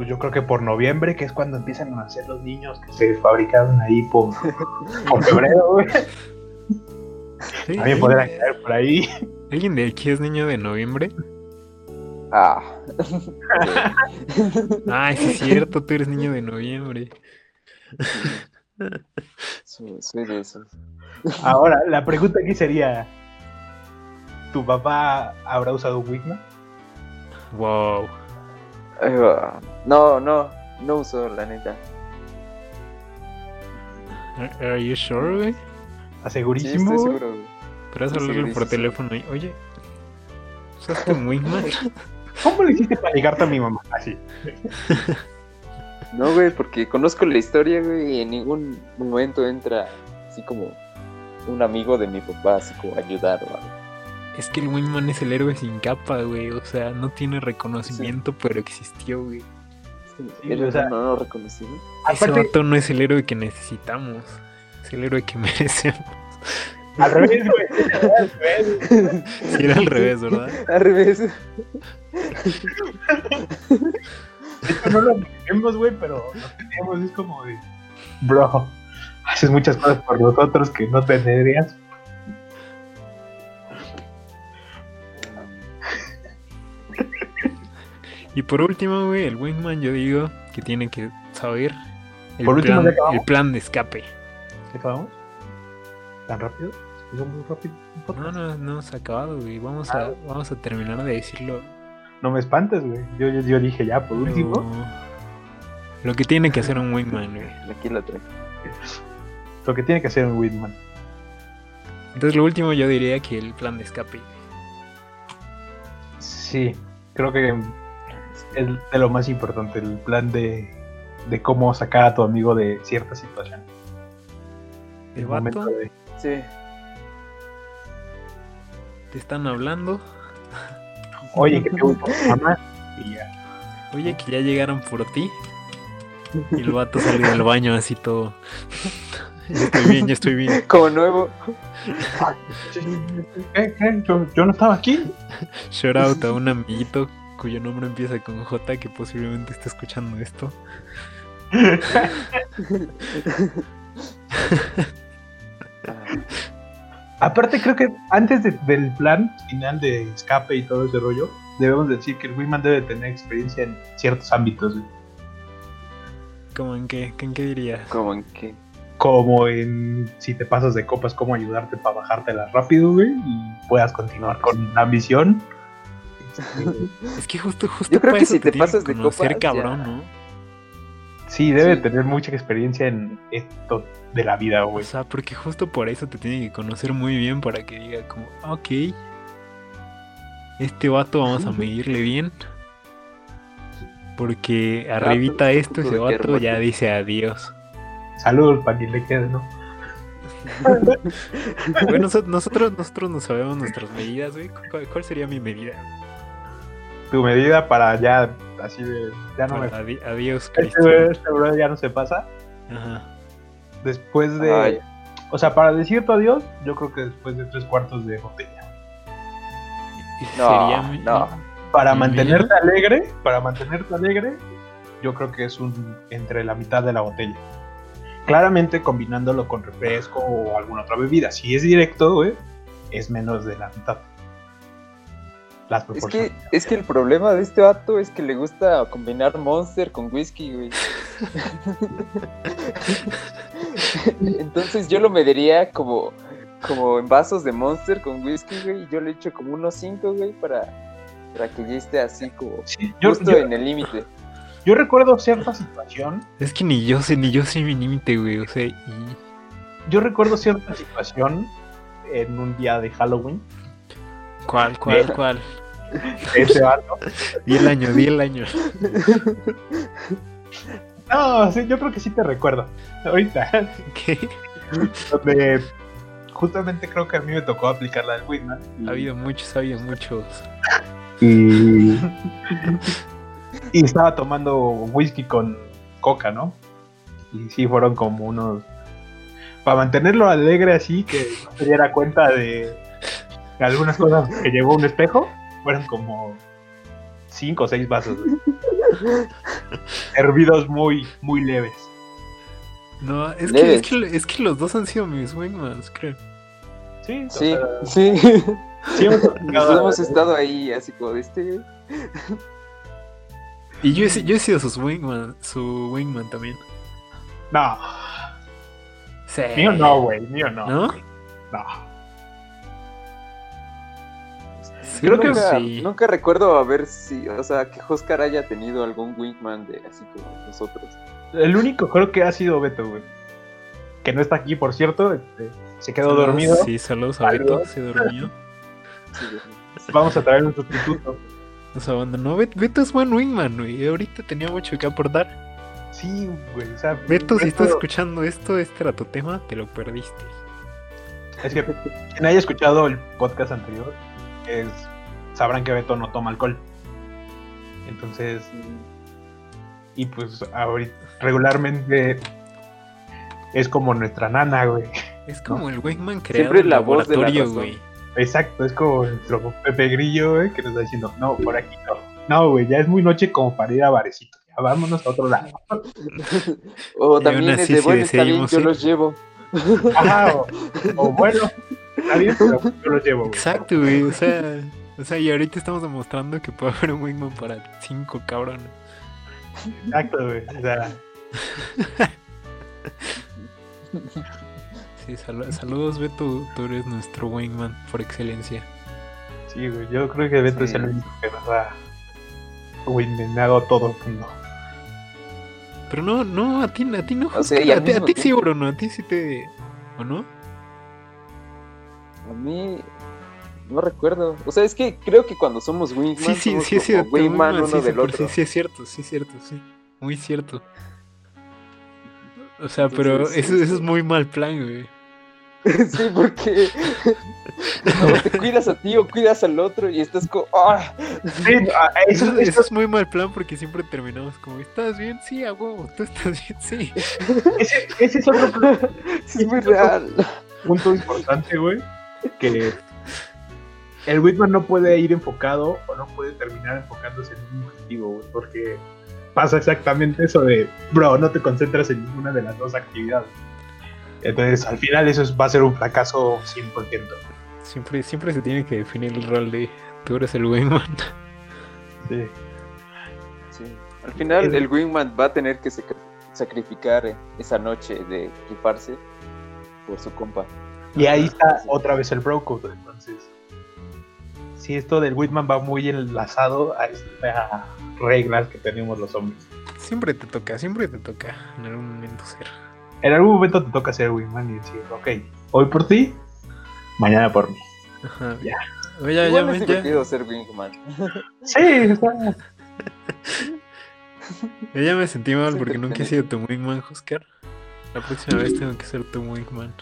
pues yo creo que por noviembre, que es cuando empiezan a nacer los niños que se fabricaron ahí por, por febrero, güey. Sí, También sí. podrán caer por ahí. ¿Alguien de aquí es niño de noviembre? Ah. Ay, sí es cierto, tú eres niño de noviembre. soy, soy de esos. Ahora, la pregunta aquí sería: ¿tu papá habrá usado Wigman? Wow. Ah, No, no, no uso la neta. Are, are you sure, güey? Sí, ¿Asegurísimo? estoy seguro, güey. Podrás Sí, hablarle sí, por sí, sí. teléfono y, oye, ¿usaste un Wingman? ¿Cómo le hiciste para ligarte a mi mamá? Así. No, güey, porque conozco la historia, güey, y en ningún momento entra así como un amigo de mi papá, así como a ayudar o algo. Es que el Wingman es el héroe sin capa, güey. O sea, no tiene reconocimiento, pero existió, güey. Sí, o sea- no, no reconocido. Ese Aparte, vato no es el héroe que necesitamos. Es el héroe que merecemos. al revés, güey. Al revés. Si era al revés, ¿verdad? Al revés. Esto no lo tenemos, güey, pero lo tenemos. Es como de. Bro, haces muchas cosas por nosotros que no tendrías. Y por último, güey, el Wingman yo digo que tiene que saber el, Por último, plan, el plan de escape. ¿Qué acabamos? ¿Tan rápido? ¿Se muy No, no, no se ha acabado, güey. Vamos a, vamos a terminar de decirlo. No me espantes, güey. Yo, yo, yo dije ya, por último. Lo, lo que tiene que hacer un Wingman, güey. Aquí la traigo. Lo que tiene que hacer un Whitman. Entonces lo último yo diría que el plan de escape. Sí, creo que es de lo más importante, el plan de, de cómo sacar a tu amigo de cierta situación. El El momento vato de- Sí. te están hablando. Oye, que te gusta mamá. Y ya. Oye, que ya llegaron por ti. Y el vato sale del baño así todo. Ya estoy bien, ya estoy bien. Como nuevo. ¿Qué? ¿Qué? Yo, yo no estaba aquí. Shout out a un amiguito cuyo nombre empieza con J que posiblemente esté escuchando esto. Aparte, creo que antes de- del plan final de escape y todo ese rollo, debemos decir que el Wiman debe tener experiencia en ciertos ámbitos, güey. ¿Cómo en qué? ¿En qué dirías? Como en que. como en si te pasas de copas, cómo ayudarte para bajártela rápido, güey, y puedas continuar con la misión. Es que justo, justo Yo creo para que eso si te tiene que pasas de conocer copas, cabrón, ya. ¿no? Sí, debe Sí. tener mucha experiencia en esto de la vida, O güey. sea, porque justo por eso te tiene que conocer muy bien para que diga como, "Ah, ok, este vato vamos a medirle bien. Porque arribita esto, ese vato ya dice adiós. Salud, para que le quede, ¿no? Bueno, noso- nosotros, nosotros no sabemos nuestras medidas, güey. ¿Cuál, cuál sería mi medida? Tu medida para ya, así de, ya no me... Adiós, Este, Cristian. este bro ya no se pasa. Ajá. Después de... Ay. O sea, para decir tu adiós, yo creo que después de tres cuartos de botella. No, sería mi- no. Para ¿Y mantenerte alegre, para mantenerte alegre, yo creo que es un entre la mitad de la botella. Claramente combinándolo con refresco o alguna otra bebida. Si es directo, güey, es menos de la mitad. Las Es que, es que el problema de este vato es que le gusta combinar Monster con whisky, güey. Entonces yo lo mediría como, como en vasos de Monster con whisky, güey. Y yo le echo como unos 5, güey, para, para que ya esté así como Sí, yo, justo yo- en el límite. yo recuerdo cierta situación. Es que ni yo sé, ni yo sé mi límite, güey. O sea, y. Yo recuerdo cierta situación en un día de Halloween. ¿Cuál, cuál, cuál? ese vato. Di el año, di el año. No, sí, yo creo que sí te recuerdo. Ahorita, ¿Qué? donde justamente creo que a mí me tocó aplicar la del Whitman. Ha habido muchos, ha habido muchos. Y, y estaba tomando whisky con coca, ¿no? Y sí, fueron como unos. Para mantenerlo alegre así, que no se diera cuenta de algunas cosas que llevó un espejo, fueron como cinco o seis vasos. güey. Hervidos muy, muy leves. No, es que, es, que, es que los dos han sido mis wingmans, creo. Sí, o Sí, sea, sí. sí hemos estado ahí así como de este. Y yo he, si- yo he sido sus wingman, su wingman también. No, Sí. mío no, güey, mío no. ¿No? No. Sí, Creo que nunca, sí. nunca recuerdo a ver si, o sea, que Oscar haya tenido algún wingman de así como nosotros. El único creo que ha sido Beto, güey. Que no está aquí, por cierto. este, se quedó Saludos, dormido. Sí, saludos a Beto, se durmió. Sí, Vamos a traer un sustituto. Nos abandonó. Bet- Beto es buen wingman, güey. Ahorita tenía mucho que aportar. Sí, güey. O sea, Beto, si estás Beto- escuchando esto, este era tu tema, te lo perdiste. Es que quien haya escuchado el podcast anterior, es, sabrán que Beto no toma alcohol. Entonces, y pues ahorita regularmente es como nuestra nana, güey. Es como el wingman creado Siempre en la voz de la güey. Exacto, es como nuestro Pepe Grillo, güey, que nos está diciendo, no, por aquí no. No, güey, ya es muy noche como para ir a barecito. Ya vámonos a otro lado. O también es así, de bueno, está bien, yo ir. los llevo. Ajá, o, o bueno, está bien, pero yo lo llevo, güey. Exacto, güey. O sea, o sea, y ahorita estamos demostrando que puede haber un wingman para cinco cabrones. Exacto, güey. O sea, Sí, sal- saludos, Beto. Tú eres nuestro wingman por excelencia. sí, güey. Yo creo que Beto es el único que nos ha wingmanado todo el mundo. Pero no, no, a ti, a ti no. O sea, a, ti, a ti sí, bro, no, a ti sí te. ¿O no? A mí no recuerdo. O sea, es que creo que cuando somos wingman, Sí, sí, somos sí, es como cierto. wingman wingman, uno sí, sí, del por- otro. Sí, sí, es cierto, sí, es cierto, sí. Muy cierto. O sea, pero eso, sí, eso es muy mal plan, güey. sí, porque o te cuidas a ti o cuidas al otro y estás como, ¡ah! Sí, ah, Eso, eso, eso es muy mal plan porque siempre terminamos como, ¿estás bien? Sí, a huevo, tú estás bien, sí. ese, ese es otro Sí, es muy real. punto importante, güey. Que el Whitman no puede ir enfocado o no puede terminar enfocándose en un objetivo, güey. Porque pasa exactamente eso de, bro, no te concentras en ninguna de las dos actividades. Entonces, al final, eso es- va a ser un fracaso 100%. Siempre, siempre se tiene que definir el rol de tú eres el wingman. Sí. Sí. Al final, el wingman va a tener que sac- sacrificar esa noche de rifarse por su compa. Y ahí está otra vez el bro code, Sí, esto del Whitman va muy enlazado a esta reglas que tenemos los hombres. Siempre te toca, siempre te toca en algún momento ser. En algún momento te toca ser Whitman y decir, ok, hoy por ti, mañana por mí. Ajá. Ya. Oye, ya, Igual ya, es ser wingman. Sí, está. yo ya me sentí mal porque nunca he sido tu wingman, Oscar. La próxima vez tengo que ser tu wingman.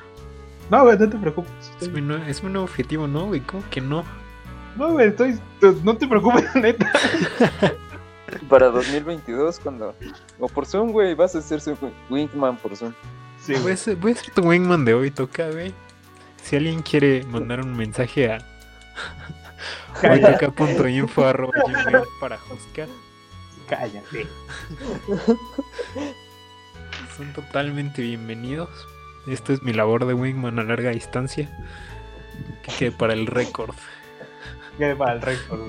No, güey, no te preocupes. Es mi, nue- es mi nuevo objetivo, ¿no, güey? ¿Cómo que no? No, güey, estoy. No te preocupes, neta. Para 2022, cuando. O por Zoom, güey, vas a ser su wingman por Zoom. Sí, Voy a, ser, voy a ser tu wingman de hoy, toca, güey. Si alguien quiere mandar un mensaje a hoytoca.info arroba gmail para Oscar, Cállate. son totalmente bienvenidos. Esto es mi labor de wingman a larga distancia. Que quede para el récord. Ya para el récord.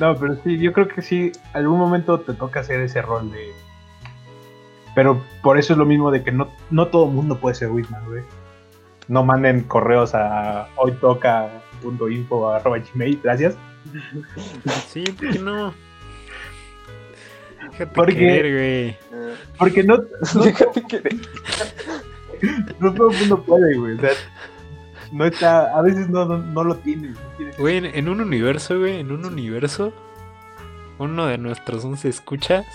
No, pero sí, yo creo que sí, algún momento te toca hacer ese rol de. Pero por eso es lo mismo de que no, no todo el mundo puede ser Whitman, güey. No manden correos a hoytoca.info arroba gmail, gracias. Sí, ¿por qué no? Déjate Porque- querer, güey. Porque no, no, Fíjate que. no todo el mundo puede, güey. O sea, no está, a veces no, no, no lo tiene. no Güey, en, un universo, güey, en un universo, uno de nuestros 11 escuchas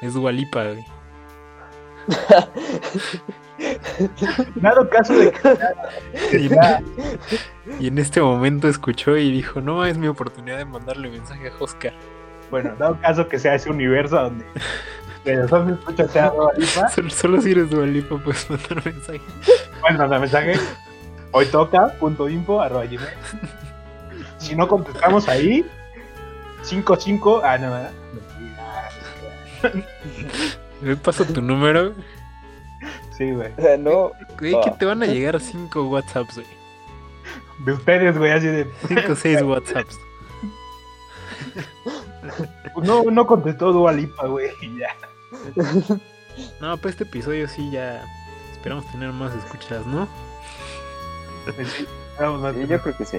es Dualipa, güey. Dado caso de que Y Y en este momento escuchó y dijo, no, es mi oportunidad de mandarle mensaje a Oscar. bueno, dado caso que sea ese universo donde escuchas sea Dua Lipa, Solo, solo si eres Dualipa puedes mandar mensaje. puedes mandar mensaje. Hoy toca, punto info, arroba gmail. Si no contestamos ahí, 55, ah, no, ¿verdad? Me paso tu número, Sí, güey. no, güey, que te van a llegar 5 WhatsApps, güey. De ustedes, güey, así de. 5 o 6 WhatsApps. No, no contestó Dua Lipa, güey, y ya. No, pues este episodio sí ya esperamos tener más escuchas, ¿no? Vamos sí, yo creo que sí.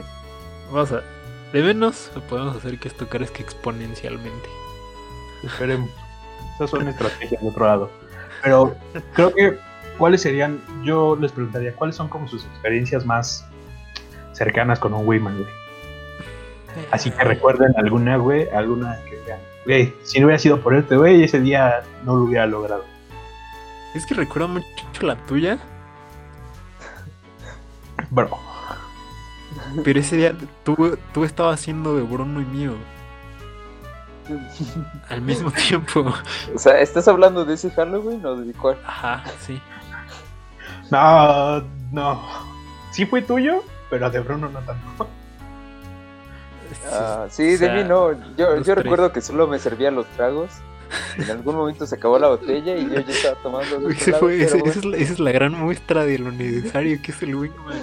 Vamos a... De menos podemos hacer que esto crezca exponencialmente. Esperemos. Esas son estrategias de otro lado. Pero creo que, ¿cuáles serían? Yo les preguntaría, ¿cuáles son como sus experiencias más cercanas con un Wayman, güey? Así que recuerden alguna, güey, alguna que. Güey, si no hubiera sido por este güey, ese día no lo hubiera logrado. Es que recuerdo mucho la tuya, Bro, pero ese día tú, tú estabas haciendo de Bruno y mío al mismo tiempo. O sea, ¿estás hablando de ese Halloween o de cuál? Ajá, sí. no, no. Sí fue tuyo, pero de Bruno no tanto. Ah, sí, O sea, de mí no. Yo, recuerdo que solo me servían los tragos. En algún momento se acabó la botella y yo ya estaba tomando Ese fue, ese- bueno. esa, es la, esa es la gran muestra de lo necesario que es el Wingman.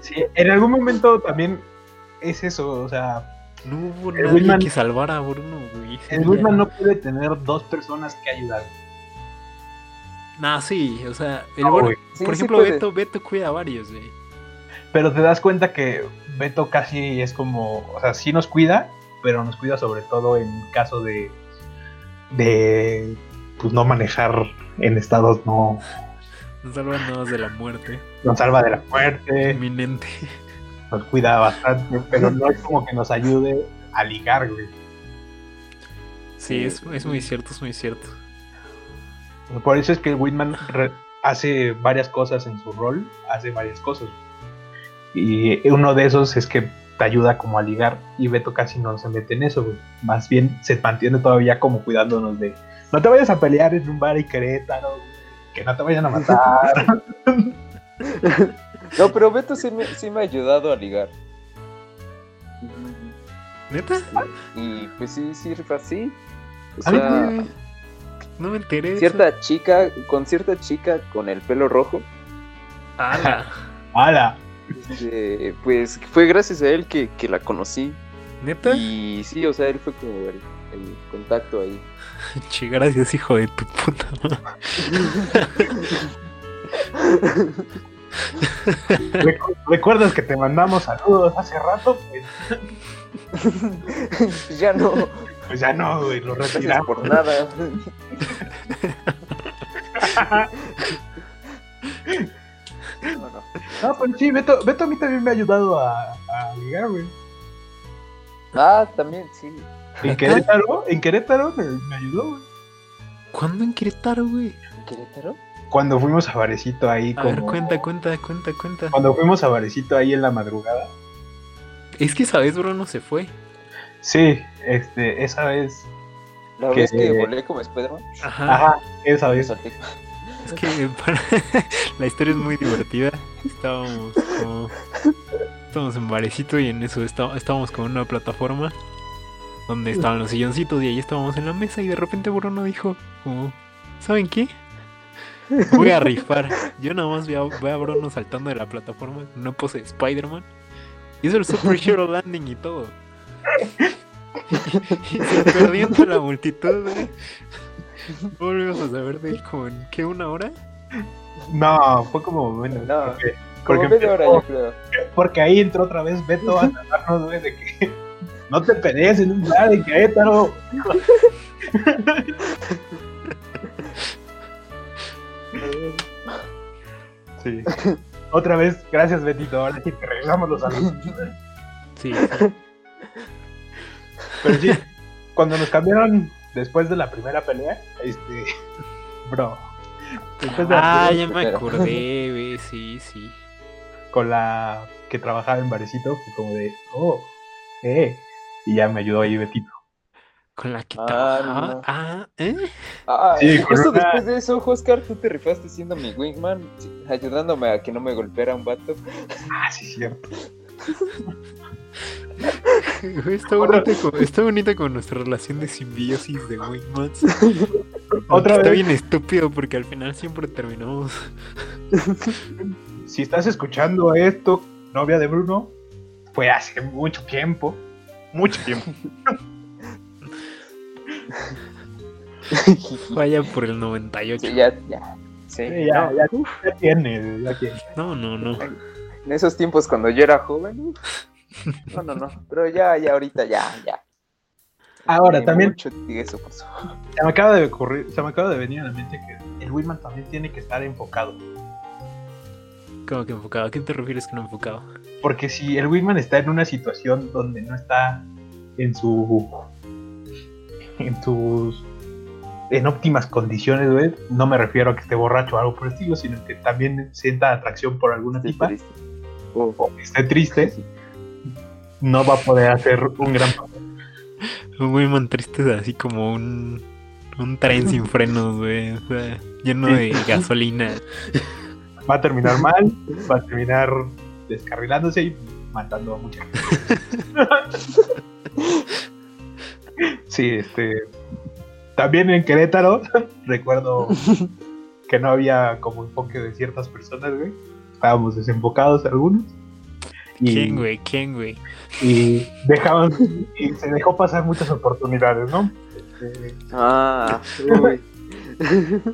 Sí, en algún momento también es eso, o sea, No hubo El nadie Wingman- que salvara a Bruno, güey. el. Wayman no puede tener dos personas que ayudar. Nah, sí, o sea, el No. Sí, por sí ejemplo, puede. Beto, Beto cuida a varios, güey. Pero te das cuenta que Beto casi es como, o sea, sí nos cuida, pero nos cuida sobre todo en caso de, de, pues no manejar en estados no, Nos salvan nada más de la muerte nos salva de la muerte, inminente. nos cuida bastante, pero no es como que nos ayude a ligar, güey. Sí, es, es muy cierto, es muy cierto. Por eso es que Whitman hace varias cosas en su rol, hace varias cosas. Y uno de esos es que te ayuda como a ligar y Beto casi no se mete en eso, güey. Más bien se mantiene todavía como cuidándonos de no te vayas a pelear en un bar y Querétaro, güey, que no te vayan a matar. No, pero Beto sí me, sí me ha ayudado a ligar. ¿Neta? Y pues sí, sí, así. O A mí sea, No me enteré. eso. cierta chica, con cierta chica con el pelo rojo, ¡Hala! ¡Hala! Este, pues fue gracias a él que, que la conocí. ¿Neta? Y sí, o sea, él fue como el, el contacto ahí. Che, gracias, hijo de tu puta madre. ¿Recuerdas que te mandamos saludos hace rato? Pues, ya no, pues ya no, güey, lo retiramos. por nada. No, no. No, pues sí, Beto, Beto a mí también me ha ayudado a, a ligar, güey. Ah, también, sí. En Querétaro, en Querétaro me, me ayudó, güey. ¿Cuándo en Querétaro, güey? ¿En Querétaro? Cuando fuimos a Varecito ahí, A ver, cuenta, cuenta, cuenta, cuenta. Cuando fuimos a Varecito ahí en la madrugada. Es que esa vez Bruno se fue. Sí, este, esa vez. La Que- vez que volé como Spider-Man. Ajá. Ajá, esa vez. Es que para- la historia es muy divertida. Estábamos como. Estábamos en barecito y en eso está- estábamos con una plataforma donde estaban los silloncitos y ahí estábamos en la mesa y de repente Bruno dijo como, ¿saben qué? Voy a rifar. Yo nada más veo, a Bruno saltando de la plataforma en una pose de Spider-Man. Hizo el Super Hero Landing y todo. y se perdió entre la multitud, güey. No volvimos a saber de él como en ¿qué? ¿Una hora? No, fue como, bueno, No, porque, media hora, yo creo. porque ahí entró otra vez Beto a tratarnos, güey, de que no te pelees en un bar en Querétaro. Sí. Otra vez, gracias Betito. Ahora sí te regresamos los saludos. Sí. Pero sí, cuando nos cambiaron después de la primera pelea, este. Bro. Después de la Ah, ya me Pero- acordé, güey. Sí, sí. con la que trabajaba en Barecito, fue como de, oh, eh. Y ya me ayudó ahí Betito. Con la que Ah, trabajaba. no. Ah, ¿eh? Ah, Sí, justo una- después de eso, Oscar, tú te rifaste siendo mi wingman, ayudándome a que no me golpeara un vato. Ah, sí, cierto. Está bonita, con, está bonita con nuestra relación de simbiosis de Wingmans. Otra Está vez. bien estúpido porque al final siempre terminamos. Si estás escuchando esto, novia de Bruno, fue hace mucho tiempo. Mucho tiempo. Vaya por el 98. Sí, ya, ya. Sí, Sí, ya, no, ya, ya tiene, ya tiene. No, no, no. En esos tiempos cuando yo era joven. No, no, no. Pero ya, ya, ahorita, ya, ya. Ahora, Eh, también Mucho eso pasó. se me acaba de ocurrir, se me acaba de venir a la mente que el Wingman también tiene que estar enfocado. ¿Cómo que enfocado? ¿A qué te refieres con enfocado? Porque si el Wingman está en una situación donde no está en su. en sus. en óptimas condiciones, güey, no me refiero a que esté borracho o algo por el estilo, sino que también sienta atracción por alguna tipa triste. Oh, o que esté triste, no va a poder hacer un gran papel. Un Wingman triste es así como un, un tren sin frenos, güey. O sea, lleno Sí. de gasolina. Va a terminar mal, va a terminar descarrilándose y matando a mucha gente. Sí, este. También en Querétaro, recuerdo que no había como enfoque de ciertas personas, güey. Estábamos desenfocados algunos. Y, ¿Quién, güey? ¿Quién, güey? Y dejaban, y se dejó pasar muchas oportunidades, ¿no? Este, Ah, uy.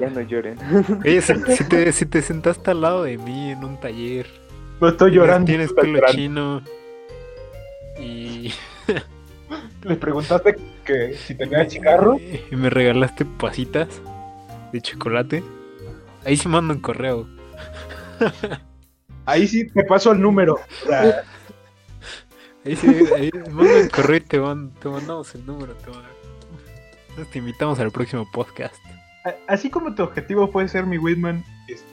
ya no lloren. Oye, si, si te, si te sentaste al lado de mí en un taller. no estoy llorando. Tienes pelo chino. Y. Le preguntaste que si tenía cigarro. Y me regalaste pasitas de chocolate. Ahí se manda un correo. Ahí sí te paso el número. Ahí sí, ahí manda un correo y te, man- te mandamos el número. Te, te invitamos al próximo podcast. así como tu objetivo puede ser mi Whitman, este,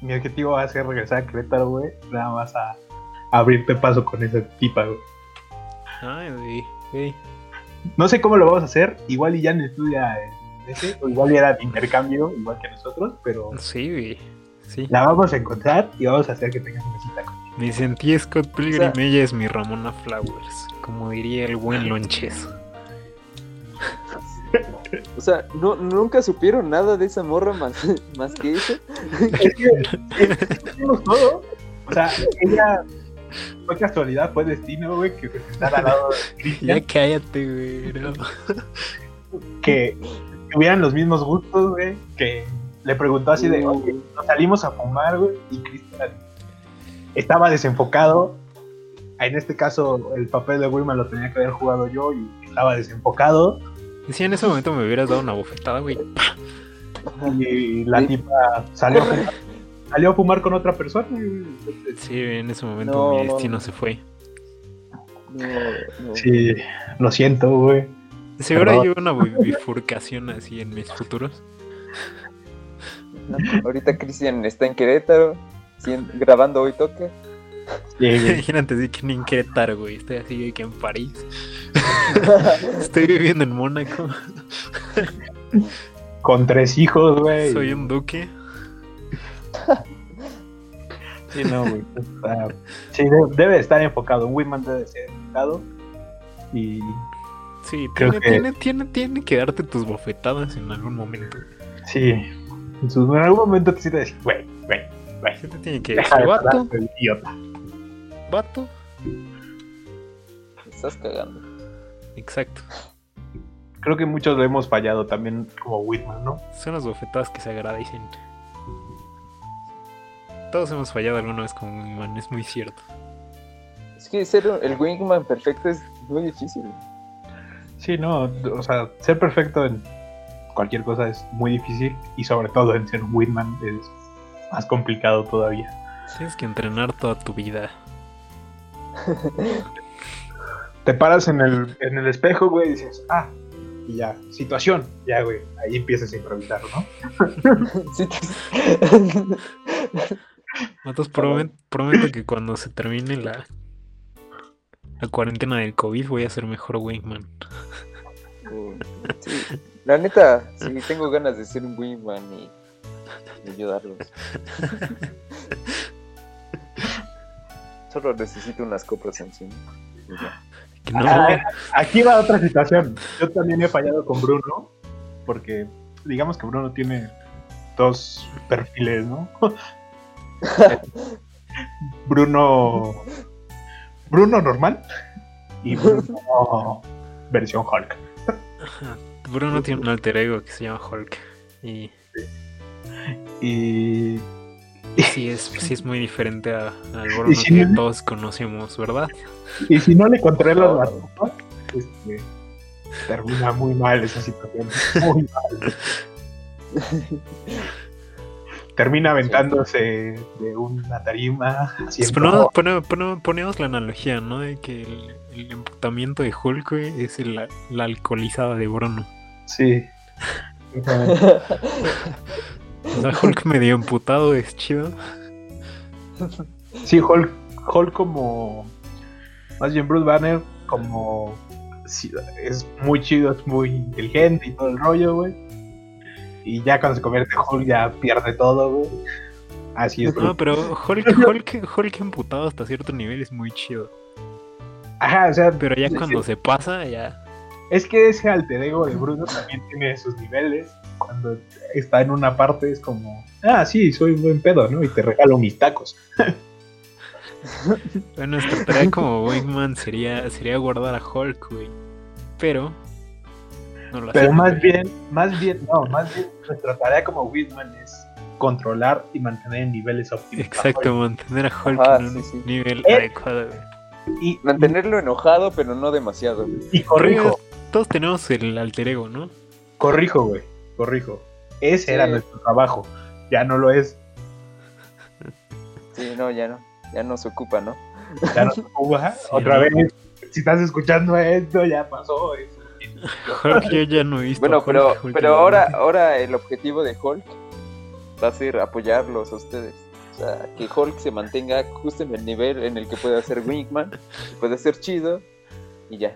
mi objetivo va a ser regresar a Querétaro, güey. Nada más a, a abrirte paso con esa tipa, güey. Ay, güey. No sé cómo lo vamos a hacer. Igual y ya no estudia en ese, o igual era de intercambio, igual que nosotros, pero Sí, güey. Sí. la vamos a encontrar y vamos a hacer que tengas una cita con Me sentí Scott Pilgrim, O sea- ella es mi Ramona Flowers. Como diría el buen Lonches. O sea, no, nunca supieron nada de esa morra más, más que eso. Es que todo. O sea, ella fue casualidad, fue destino, güey, que se sentara al lado de Ya cállate, güey. no. que tuvieran los mismos gustos, güey, que le preguntó así de, oye, nos salimos a fumar, güey, y Cristian estaba desenfocado. En este caso, el papel de Wilman lo tenía que haber jugado yo y estaba desenfocado. Y si en ese momento me hubieras dado una bofetada, güey. Y la Sí. tipa salió a fumar, salió a fumar con otra persona. Entonces, Sí, en ese momento No. mi destino se fue. No, no. Sí, lo siento, güey. Seguro hay una bi- bifurcación así en mis futuros. No, Ahorita Cristian está en Querétaro, grabando hoy. Sí, güey. Imagínate así que ni en Querétaro, güey. Estoy así que en París. Estoy viviendo en Mónaco. Con tres hijos, güey. Soy un duque. Sí, no, güey. O sea, sí, de- debe estar enfocado. Un Wiman debe ser enfocado. Y Sí, Creo tiene, que- tiene, tiene, tiene que darte tus bofetadas en algún momento. sí, en, su- en algún momento te sientes decir, güey, güey, güey. ¿Qué te tiene que decir? de Vato, parar, idiota. vato. Me estás cagando. Exacto. Creo que muchos lo hemos fallado también como Whitman, ¿no? Son las bofetadas que se agradecen. Todos hemos fallado alguna vez con imán, es muy cierto. Es que ser el wingman perfecto es muy difícil. Sí, no, o sea, ser perfecto en, cualquier cosa es muy difícil y sobre todo en ser un wingman es más complicado todavía. Tienes que entrenar toda tu vida. Te paras en el, en el espejo, güey, y dices, ah, y ya, situación, ya, güey, ahí empiezas a improvisar, ¿no? Matos, promet- prometo que cuando se termine la, la cuarentena del COVID voy a ser mejor wingman. Uh, sí. La neta, sí, tengo ganas de ser un wingman y, y ayudarlos. Solo necesito unas copas encima. no, Ah, aquí va otra situación. Yo también he fallado con Bruno, porque digamos que Bruno tiene dos perfiles, ¿no? Bruno. Bruno normal y Bruno versión Hulk. Bruno tiene un alter ego que se llama Hulk. Y Y. sí es, sí es muy diferente a- al Bruno si que no- todos conocemos, ¿verdad? Y si no le encontré los datos, este, termina muy mal esa situación. Muy mal. Termina aventándose de una tarima. Pues ponemos, pone- pone- ponemos la analogía, ¿no? De que el, el emputamiento de Hulk güey, es el- la alcoholizada de Bruno. Sí. O sea, Hulk medio emputado es chido. Sí, Hulk, Hulk como. Más bien Bruce Banner como. sí, es muy chido, es muy inteligente y todo el rollo, güey. Y ya cuando se convierte en Hulk ya pierde todo, güey. Así es. No, pero Hulk, Hulk, Hulk emputado hasta cierto nivel es muy chido. Ajá, o sea. Pero ya cuando se pasa, ya. Es que ese alter ego de Bruno también tiene sus niveles. Cuando está en una parte es como, ah, sí, soy un buen pedo, ¿no? Y te regalo mis tacos. Bueno, nuestra tarea como Wingman sería, sería guardar a Hulk, güey. Pero. No lo Pero más güey. bien, más bien, no, más bien nuestra tarea como Whitman es controlar y mantener en niveles óptimos. Exacto, mantener a Hulk Ajá, en un sí, nivel Eh. adecuado, güey. Y, Mantenerlo enojado, pero no demasiado. güey. y corrijo, Todos tenemos el alter ego, ¿no? corrijo, güey, corrijo. Ese Sí. era nuestro trabajo. Ya no lo es. Sí, no, ya no. Ya no se ocupa, ¿no? Ya no se ocupa. Sí, Otra ¿no? vez, si estás escuchando esto, ya pasó. eso. Hulk yo ya no he visto. Bueno, Hulk pero, pero ahora, ahora el objetivo de Hulk va a ser apoyarlos a ustedes. O sea, que Hulk se mantenga justo en el nivel en el que puede hacer Wingman, puede ser chido, y ya.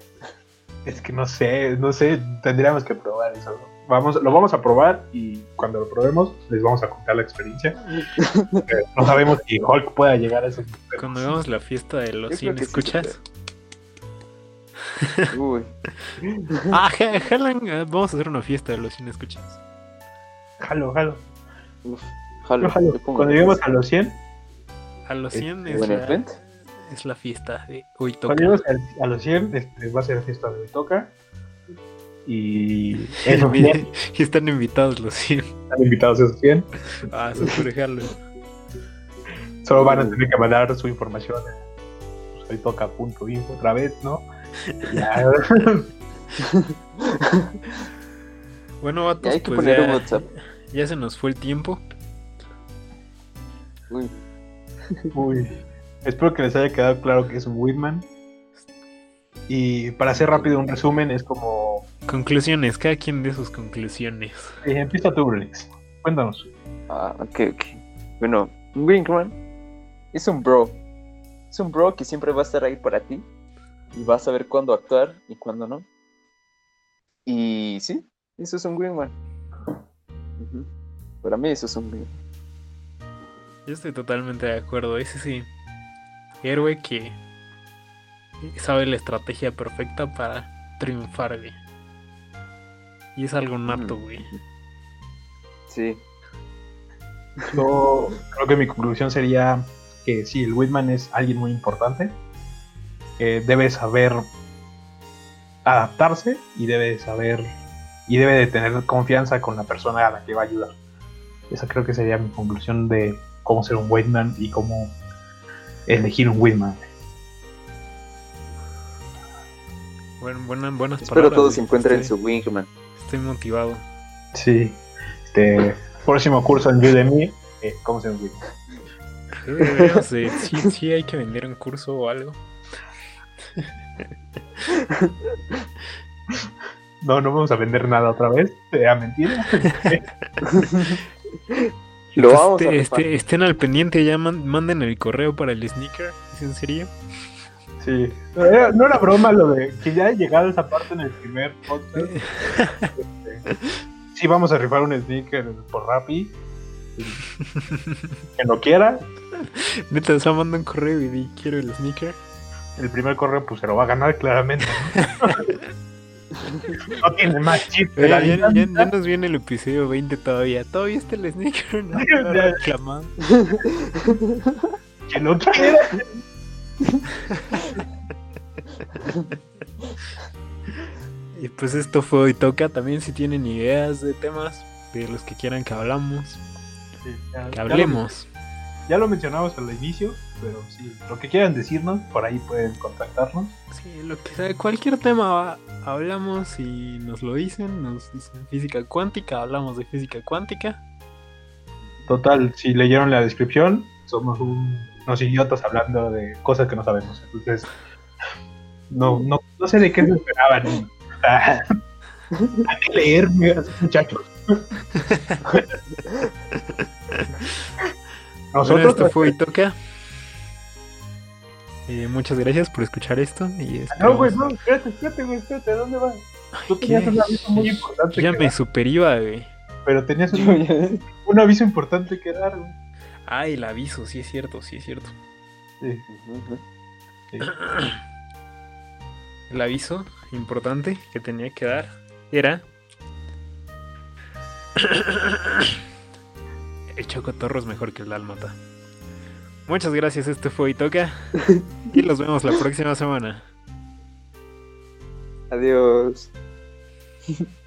Es que no sé, no sé, tendríamos que probar eso. ¿no? Vamos, lo vamos a probar y cuando lo probemos les vamos a contar la experiencia. No sabemos si Hulk pueda llegar a esos niveles. Cuando hagamos la fiesta de los Yo 100 creo que sí se escuchas. Uy, ah, ja- jalan, eh, vamos a hacer una fiesta de los 100 escuchas. Jalo, jalo. uf, jalo, jalo. Cuando lleguemos a los 100, A los 100 es, Buen la, es la fiesta de hoy toca. cuando lleguemos a, a los 100 este, va a ser fiesta de toca. Y 100, Y están invitados los 100. están invitados esos 100. Ah, jalo. Solo van a tener que mandar su información a soytoca.info otra vez, ¿no? Ya. Bueno, Ya vatos, hay que pues poner un ya, WhatsApp. ya se nos fue el tiempo. Uy, Uy. Espero que les haya quedado claro que es un Whitman. Y para hacer rápido un resumen, es como. Conclusiones, cada quien de sus conclusiones. eh, empieza tú, Brunix. Cuéntanos. ah, ok, ok. Bueno, un Wingman es un bro. Es un bro que siempre va a estar ahí para ti. Y va a saber cuándo actuar y cuándo no. Y sí, eso es un. Ujú. Para mí eso es un Wingman. Yo estoy totalmente de acuerdo. Ese sí, héroe que sabe la estrategia perfecta para triunfar, güey. Y es algo nato, güey. Sí, Yo creo que mi conclusión sería que sí, el Whitman es alguien muy importante. Que debe saber adaptarse y debe saber y debe de tener confianza con la persona a la que va a ayudar. Esa creo que sería mi conclusión de cómo ser un Whitman y cómo elegir un Whitman. Bueno, buena- buenas espero palabras, todos güey. encuentren Estoy- su Wingman. Estoy motivado. Sí. Este, próximo curso en Udemy. Eh, ¿Cómo se llama? Sí, sí, sí hay que vender un curso o algo. No, no vamos a vender nada otra vez. Sea mentira. Lo vamos a este- este- estén al pendiente, ya man- manden el correo para el sneaker. ¿Es en serio? Sí. No era, no era broma lo de que ya he llegado a esa parte en el primer podcast. Este, sí, vamos a rifar un sneaker por Rappi. Que no quiera. Neta, o sea, manda un correo y di quiero el sneaker. El primer correo pues se lo va a ganar claramente. No, tiene más chip que Oye, la ya, ya- dinámica. ya nos viene el episodio 20 todavía. Todavía está el sneaker, no reclamado. Que lo quiera. Y pues esto fue hoy toca. También si tienen ideas de temas de los que quieran que hablamos, Sí, ya- que ya lo- hablemos. Ya lo mencionamos al inicio, pero sí, lo que quieran decirnos, por ahí pueden contactarnos. Sí, lo que sea, cualquier tema va- hablamos y nos lo dicen, nos dicen física cuántica, hablamos de física cuántica. Total, si leyeron la descripción, somos un- unos idiotas hablando de cosas que no sabemos. Entonces, no, no, no sé de qué se esperaban. Hay que leer, muchachos. Bueno, Nosotros, esto fue hoy toca. Eh, muchas gracias por escuchar esto y No, güey, no, espérate, espérate, güey, espérate, ¿a dónde vas? Tú tenías un aviso muy importante Ya que me dar, superiba, güey. pero tenías un, aviso importante que dar, güey. Ay, el aviso, sí es cierto, sí es cierto. Sí, Ujú. sí. El aviso importante que tenía que dar era. El chocotorro es mejor que el dálmata. Muchas gracias, este fue Itoka. Y los vemos la próxima semana. Adiós.